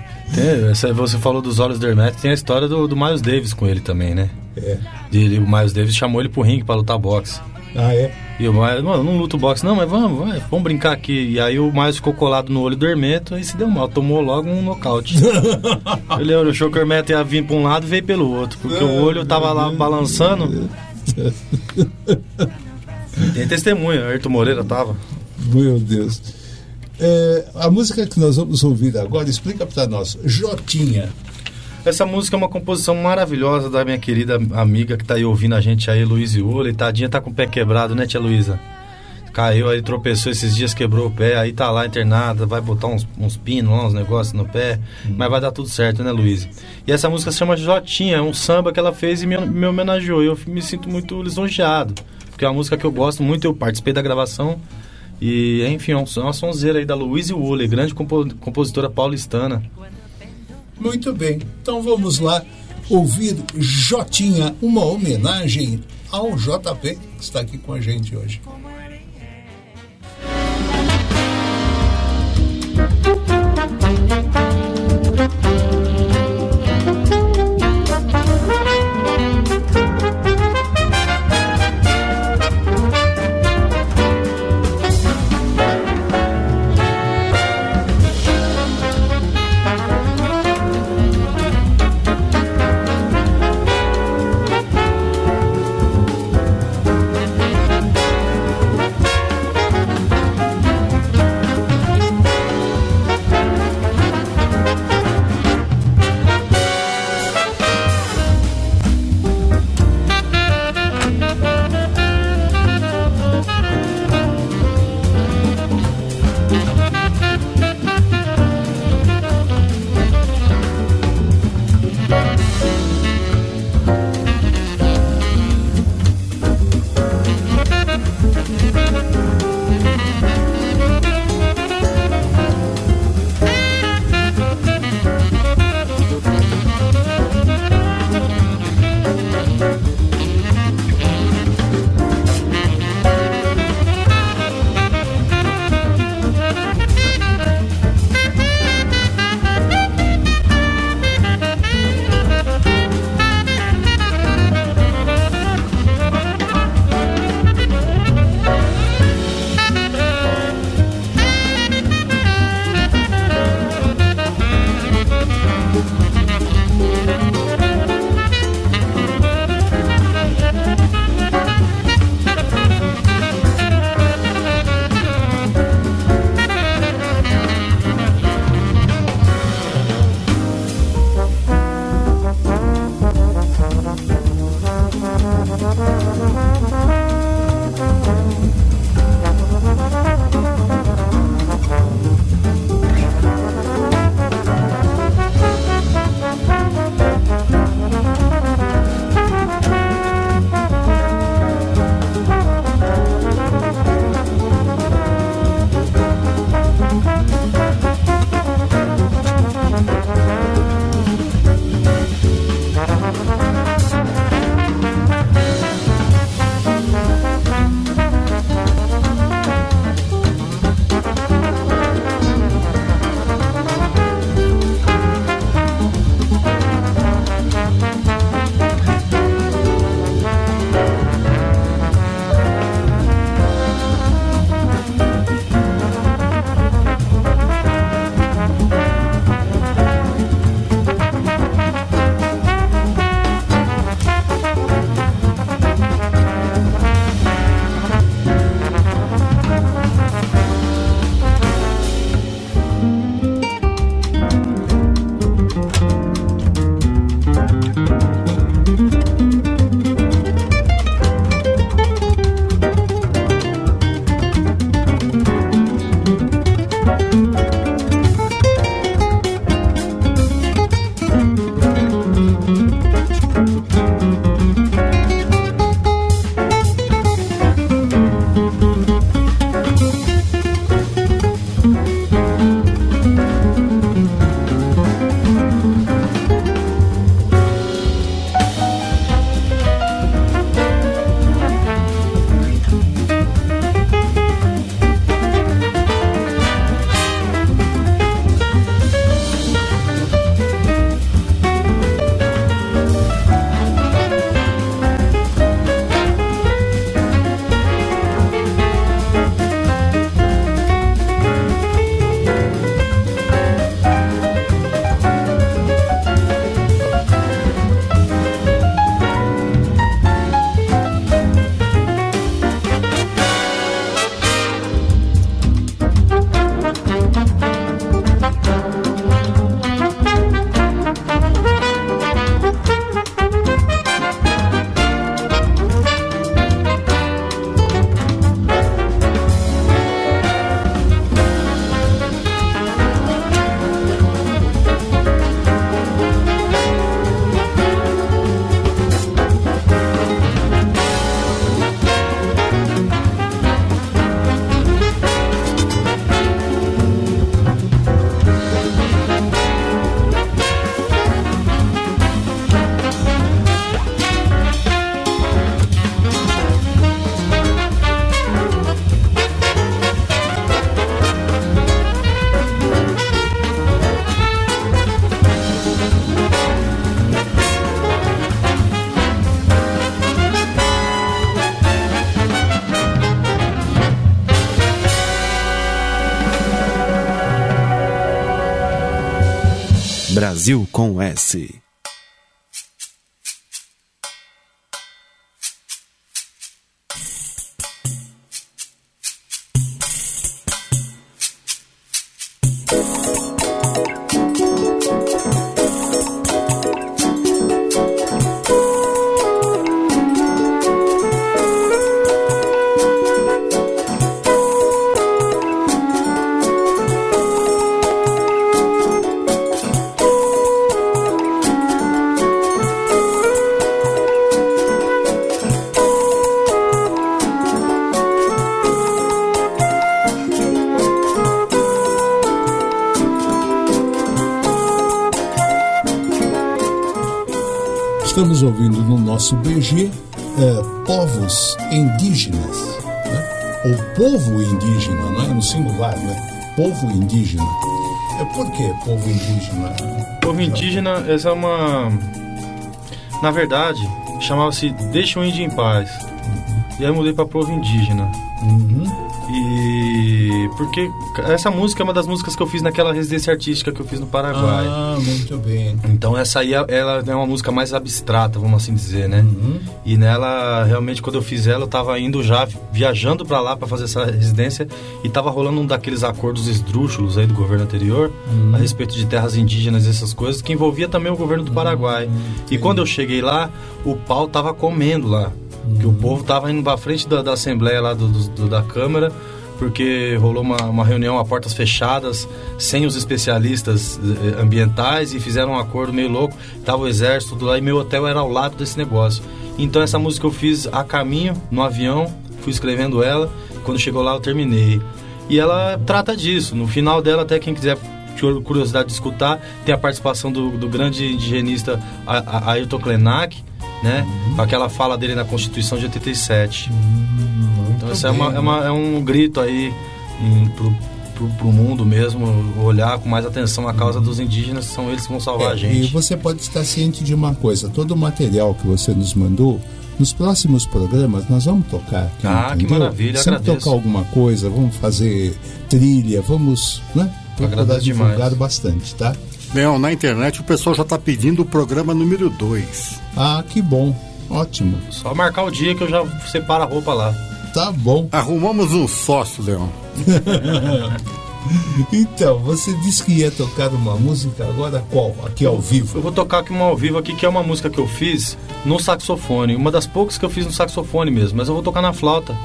Essa- você falou dos olhos do Hermeto, tem a história do, do Miles Davis com ele também, né? É. Ele- o Miles Davis chamou ele pro ringue pra lutar boxe. Ah, é? E o Miles, mano, não luto boxe, não, mas vamos, vai, vamos brincar aqui. E aí o Miles ficou colado no olho do Hermeto e se deu mal, tomou logo um nocaute. (laughs) ele achou que o Hermeto ia vir pra um lado e veio pelo outro, porque o olho tava lá balançando. Tem testemunha, Ayrton Moreira tava. Meu Deus. É, a música que nós vamos ouvir agora, explica para nós. Jotinha. Essa música é uma composição maravilhosa da minha querida amiga que tá aí ouvindo a gente aí, Luiz Iole. Tadinha tá com o pé quebrado, né, tia Luísa? Caiu aí, tropeçou esses dias, quebrou o pé, aí tá lá internada, vai botar uns, uns pinos lá, uns negócios no pé, mas vai dar tudo certo, né, Luísa? E essa música se chama Jotinha, é um samba que ela fez e me, me homenageou. Eu me sinto muito lisonjeado, porque é uma música que eu gosto muito, eu participei da gravação. E, enfim, é é uma sonzeira aí da Luiz Iole, grande compo- compositora paulistana. Muito bem. Então vamos lá ouvir Jotinha, uma homenagem ao JP, que está aqui com a gente hoje. Brasil com S. povo indígena, não é? No singular, né? Povo indígena. É por que povo indígena? Povo indígena, essa é uma. Na verdade, chamava-se Deixa o Índio em Paz. E aí mudei pra povo indígena. E. Porque essa música é uma das músicas que eu fiz naquela residência artística que eu fiz no Paraguai. Ah, muito bem. Então essa aí ela é uma música mais abstrata, vamos assim dizer, né? Uhum. E nela, realmente, quando eu fiz ela, eu tava indo já viajando para lá para fazer essa residência e tava rolando um daqueles acordos esdrúxulos aí do governo anterior Uhum. a respeito de terras indígenas e essas coisas que envolvia também o governo do Paraguai. Uhum. E quando eu cheguei lá, o pau tava comendo lá. Que o povo tava indo pra frente da, da assembleia lá do, do- da Câmara porque rolou uma, uma reunião a portas fechadas, sem os especialistas eh, ambientais e fizeram um acordo meio louco. Tava o exército tudo lá e meu hotel era ao lado desse negócio. Então essa música eu fiz a caminho, no avião, fui escrevendo ela. Quando chegou lá eu terminei. E ela trata disso. No final dela, até quem quiser curiosidade de escutar, tem a participação do, do grande indigenista Ayrton Krenak, né? Com aquela fala dele na Constituição de 87. Então isso é, uma- é uma- é um grito aí em, pro, pro, pro mundo mesmo, olhar com mais atenção a causa dos indígenas, são eles que vão salvar É, a gente. E você pode estar ciente de uma coisa: todo o material que você nos mandou, nos próximos programas nós vamos tocar. Aqui, Ah, que entendeu? maravilha, Sempre agradeço. tocar alguma coisa, vamos fazer trilha, vamos, né? Procurar Agradeço divulgar demais. bastante, tá? Leão, na internet o pessoal já está pedindo o programa número 2. Ah, que bom, ótimo. Só marcar o dia que eu já separo a roupa lá. Tá bom. Arrumamos um sócio, Leão. (laughs) Então, você disse que ia tocar uma música, agora qual? Aqui ao vivo. Eu vou tocar aqui uma ao vivo aqui, que é uma música que eu fiz no saxofone. Uma das poucas que eu fiz no saxofone mesmo, mas eu vou tocar na flauta.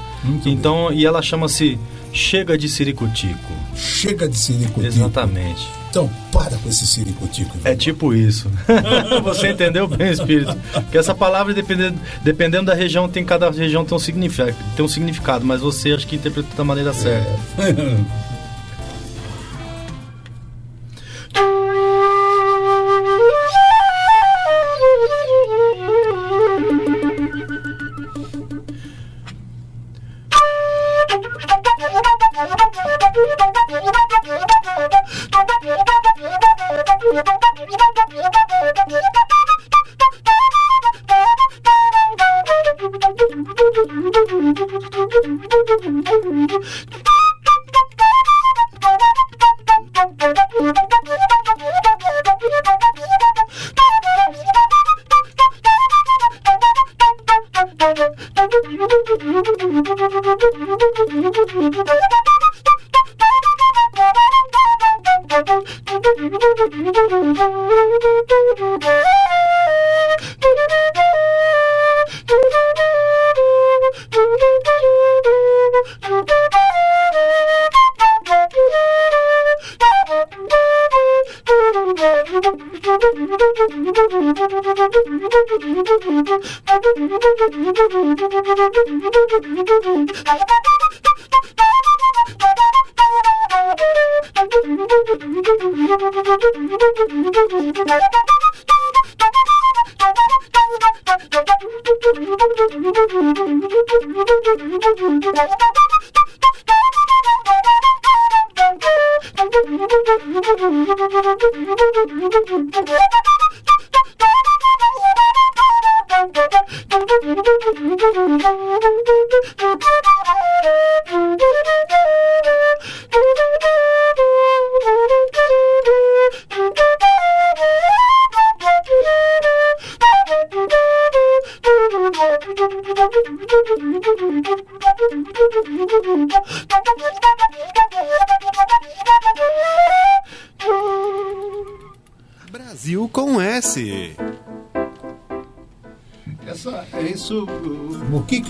então, e ela chama-se Chega de Ciricutico. Chega de ciricutico. Exatamente. Então, para com esse ciricutico. É tipo isso. (laughs) Você entendeu bem, espírito? Que essa palavra, dependendo, dependendo da região, tem cada região tem um significado, tem um significado, mas você acho que interpreta da maneira certa. Brasil (laughs)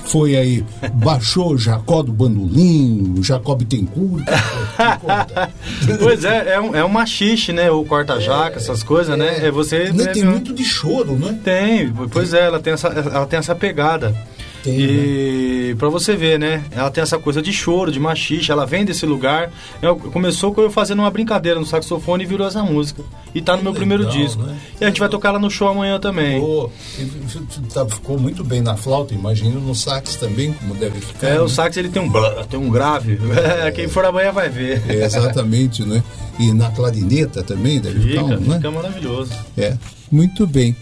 foi aí? Baixou o Jacó do Bandolim, Jacó Bittencourt? (laughs) pois é, é um, é um machixe, né? O corta-jaca, essas coisas, né? É você. Né, né, tem muito de choro, né? Tem, pois é, ela tem essa, ela tem essa pegada. Tem, e pra você ver, né? Ela tem essa coisa de choro, de machixe, ela vem desse lugar. Eu- começou com eu fazendo uma brincadeira no saxofone e virou essa música. E tá no meu primeiro legal, disco. né? E a gente vai tocar ela no show amanhã também. Ficou muito bem na flauta, imagino no sax também, como deve ficar. É, né? o sax ele tem um tem um grave. (laughs) É, quem for amanhã vai ver. É, exatamente, né? E na clarineta também deve ficar, Fica, um, né? fica maravilhoso. É, muito bem.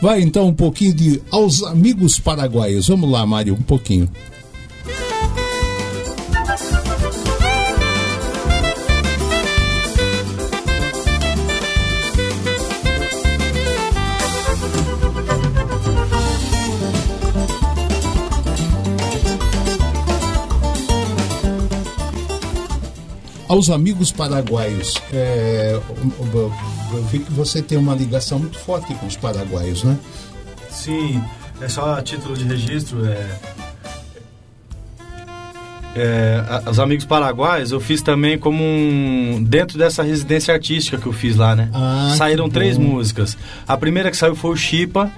Vai então um pouquinho de Aos Amigos Paraguaios. Vamos lá, Mário, um pouquinho. Aos amigos paraguaios, é, eu- vi que você tem uma ligação muito forte com os paraguaios, né? Sim, é só a título de registro. É, é, os amigos paraguaios eu fiz também como um dentro dessa residência artística que eu fiz lá, né? Ah, Saíram três músicas. A primeira que saiu foi o Chipa.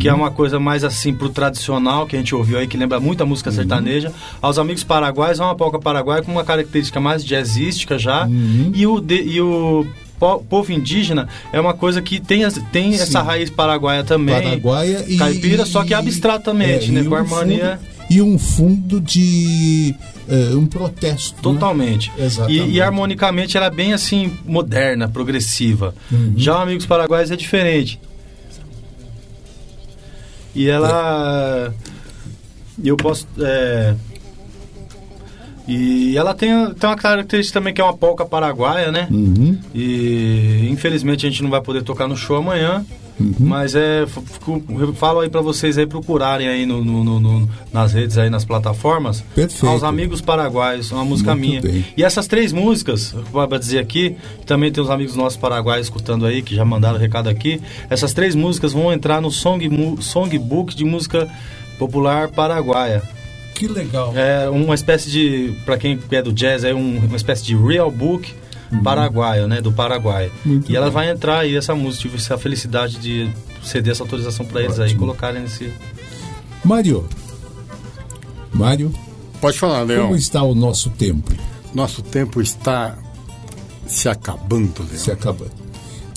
Que é uma coisa mais assim pro tradicional que a gente ouviu aí, que lembra muito a música sertaneja. Aos Amigos Paraguaios é uma polca paraguaia com uma característica mais jazzística já. E o, de- e o po- povo indígena é uma coisa que tem, tem essa raiz paraguaia também. Paraguaia e. Caipira, só que e- abstratamente, é, né? e Com um harmonia. fundo- e um fundo de. eh, um protesto. né? Totalmente. Exatamente. E, e harmonicamente ela é bem assim, moderna, progressiva. Uhum. Já o Amigos Paraguaios é diferente. E ela. E eu posso. é, E ela tem, tem uma característica também que é uma polca paraguaia, né? Uhum. E infelizmente a gente não vai poder tocar no show amanhã. Uhum. Mas é. fico- falo aí pra vocês aí procurarem aí no, no- no- nas redes aí, nas plataformas. Perfeito. Aos Amigos Paraguaios, uma música Muito minha. bem. E essas três músicas, para dizer aqui, também tem os amigos nossos paraguaios escutando aí, que já mandaram o recado aqui. Essas três músicas vão entrar no song, songbook de música popular paraguaia. Que legal. É uma espécie de, para quem é do jazz, é um- uma espécie de real book paraguaio, né, do Paraguai. Uhum. Muito e ela bem. vai entrar aí essa música, tive essa felicidade de ceder essa autorização para eles aí colocarem nesse Mário. Mário, Pode falar, Leão. como está o nosso tempo? Nosso tempo está se acabando, Leão. Se acabando.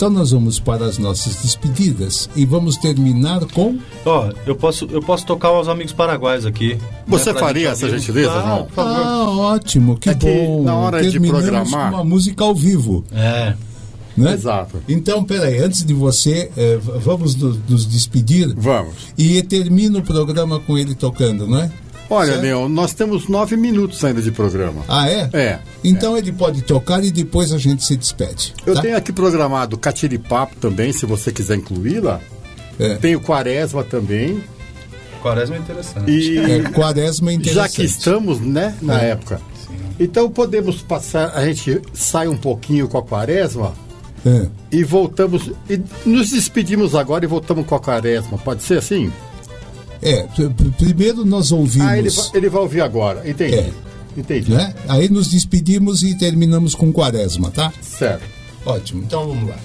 Então nós vamos para as nossas despedidas e vamos terminar com. Ó, eu posso, eu posso tocar aos amigos paraguaios aqui. Você né, faria essa gentileza, Claro, João? por favor. Ah, ótimo, que É que bom. na hora de Terminamos programar- com uma música ao vivo. É. Né? Exato. Então, peraí, antes de você, eh, vamos no- nos despedir Vamos. e termina o programa com ele tocando, não é? Olha, Certo? Leão, nós temos nove minutos ainda de programa. Ah, é? É. Então ele pode tocar e depois a gente se despede. Eu tá? tenho aqui programado Catiripapo também, se você quiser incluí-la. É. Tenho Quaresma também. Quaresma é interessante. E É, quaresma é já interessante. que estamos, né, na É. época. Então podemos passar, a gente sai um pouquinho com a Quaresma É. e voltamos. E nos despedimos agora e voltamos com a Quaresma. Pode ser assim? É, pr- pr- primeiro nós ouvimos. Ah, ele, vai- ele vai ouvir agora. Entendi. É. Entendi. né? Aí nos despedimos e terminamos com quaresma, tá? Certo. Ótimo, então vamos lá.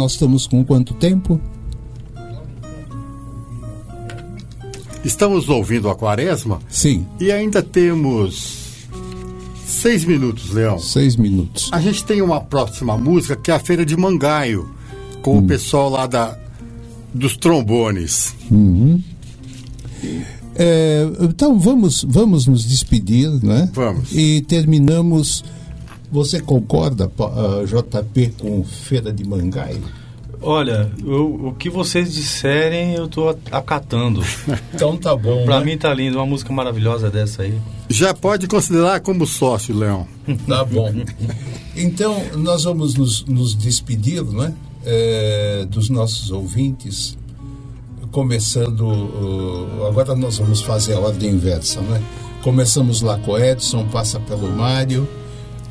Nós estamos com quanto tempo? Estamos ouvindo a quaresma Sim, e ainda temos seis minutos, Leão. seis minutos. A gente tem uma próxima música que é a Feira de Mangaio, com o pessoal lá da, dos trombones. É, então vamos, vamos nos despedir, né? Vamos. E terminamos. Você concorda, pa- ah, JP, com Feira de Mangaio? Olha, eu- o que vocês disserem eu tô acatando. (laughs) Então tá bom. Pra né? mim tá lindo, uma música maravilhosa dessa aí. Já pode considerar como sócio, Leão. Tá bom. Então, nós vamos nos, nos despedir né, eh, dos nossos ouvintes, começando. uh, agora nós vamos fazer a ordem inversa. Né? Começamos lá com o Edson, passa pelo Mário,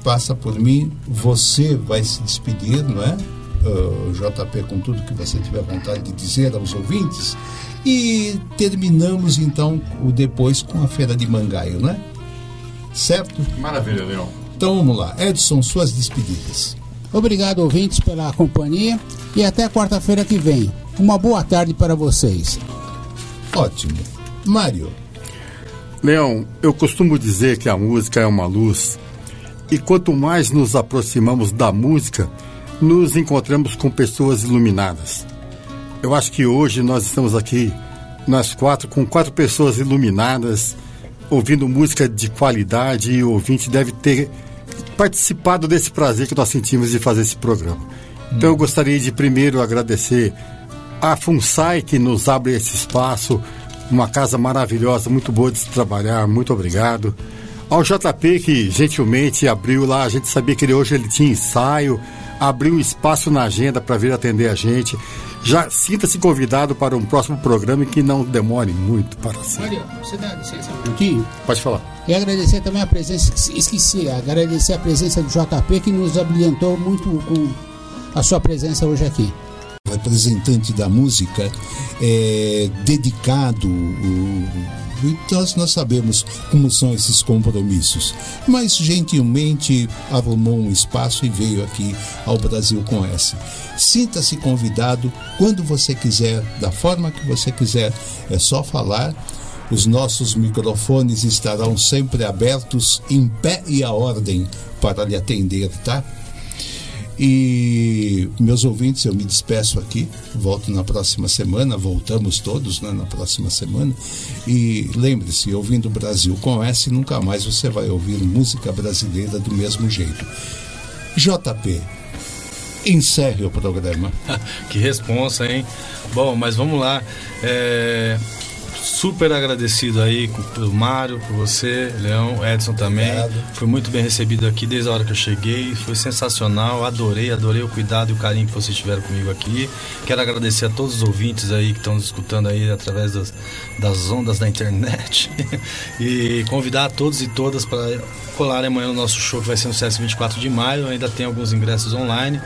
passa por mim, você vai se despedir, não é? Uh, JP, com tudo que você tiver vontade de dizer aos ouvintes. E terminamos então o depois com a Feira de Mangaio, né? Certo? Maravilha, Leão. Então vamos lá. Edson, suas despedidas. Obrigado, ouvintes, pela companhia e até quarta-feira que vem. Uma boa tarde para vocês. Ótimo. Mário, Leão, eu costumo dizer que a música é uma luz e quanto mais nos aproximamos da música, nos encontramos com pessoas iluminadas. Eu acho que hoje nós estamos aqui, nós quatro, com quatro pessoas iluminadas, ouvindo música de qualidade e o ouvinte deve ter participado desse prazer que nós sentimos de fazer esse programa. Então eu gostaria de primeiro agradecer a FUNSAI que nos abre esse espaço, uma casa maravilhosa, muito boa de se trabalhar, muito obrigado. Ao JP que gentilmente abriu lá, a gente sabia que ele, hoje ele tinha ensaio, abriu espaço na agenda para vir atender a gente. Já sinta-se convidado para um próximo programa e que não demore muito para ser. Mário, você dá licença um minutinho? Pode falar. E agradecer também a presença, esqueci, agradecer a presença do JP que nos abrilhantou muito com a sua presença hoje aqui. representante da música, é, dedicado. Então nós sabemos como são esses compromissos. Mas gentilmente arrumou um espaço e veio aqui ao Brasil com S. Sinta-se convidado quando você quiser, da forma que você quiser. É só falar. Os nossos microfones estarão sempre abertos, em pé e à ordem, para lhe atender, tá? E meus ouvintes, eu me despeço aqui, volto na próxima semana, voltamos todos né, na próxima semana. E lembre-se, ouvindo Brasil com S, nunca mais você vai ouvir música brasileira do mesmo jeito. JP, encerre o programa. (laughs) que responsa, hein? Bom, mas vamos lá. É, super agradecido aí com- pelo Mário, por você, Leão, Edson também. Obrigado. Foi muito bem recebido aqui desde a hora que eu cheguei. Foi sensacional. Adorei, adorei o cuidado e o carinho que vocês tiveram comigo aqui. Quero agradecer a todos os ouvintes aí que estão nos escutando aí através das, das ondas da internet. (laughs) e convidar a todos e todas para colarem amanhã no nosso show que vai ser no CS 24 de maio. Ainda tem alguns ingressos online.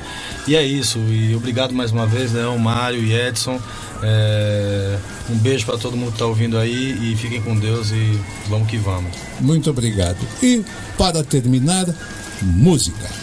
E é isso. E obrigado mais uma vez, Leão, Mário e Edson. É, um beijo para todo mundo que está ouvindo aí e fiquem com Deus e vamos que vamos. Muito obrigado. E, para terminar, música.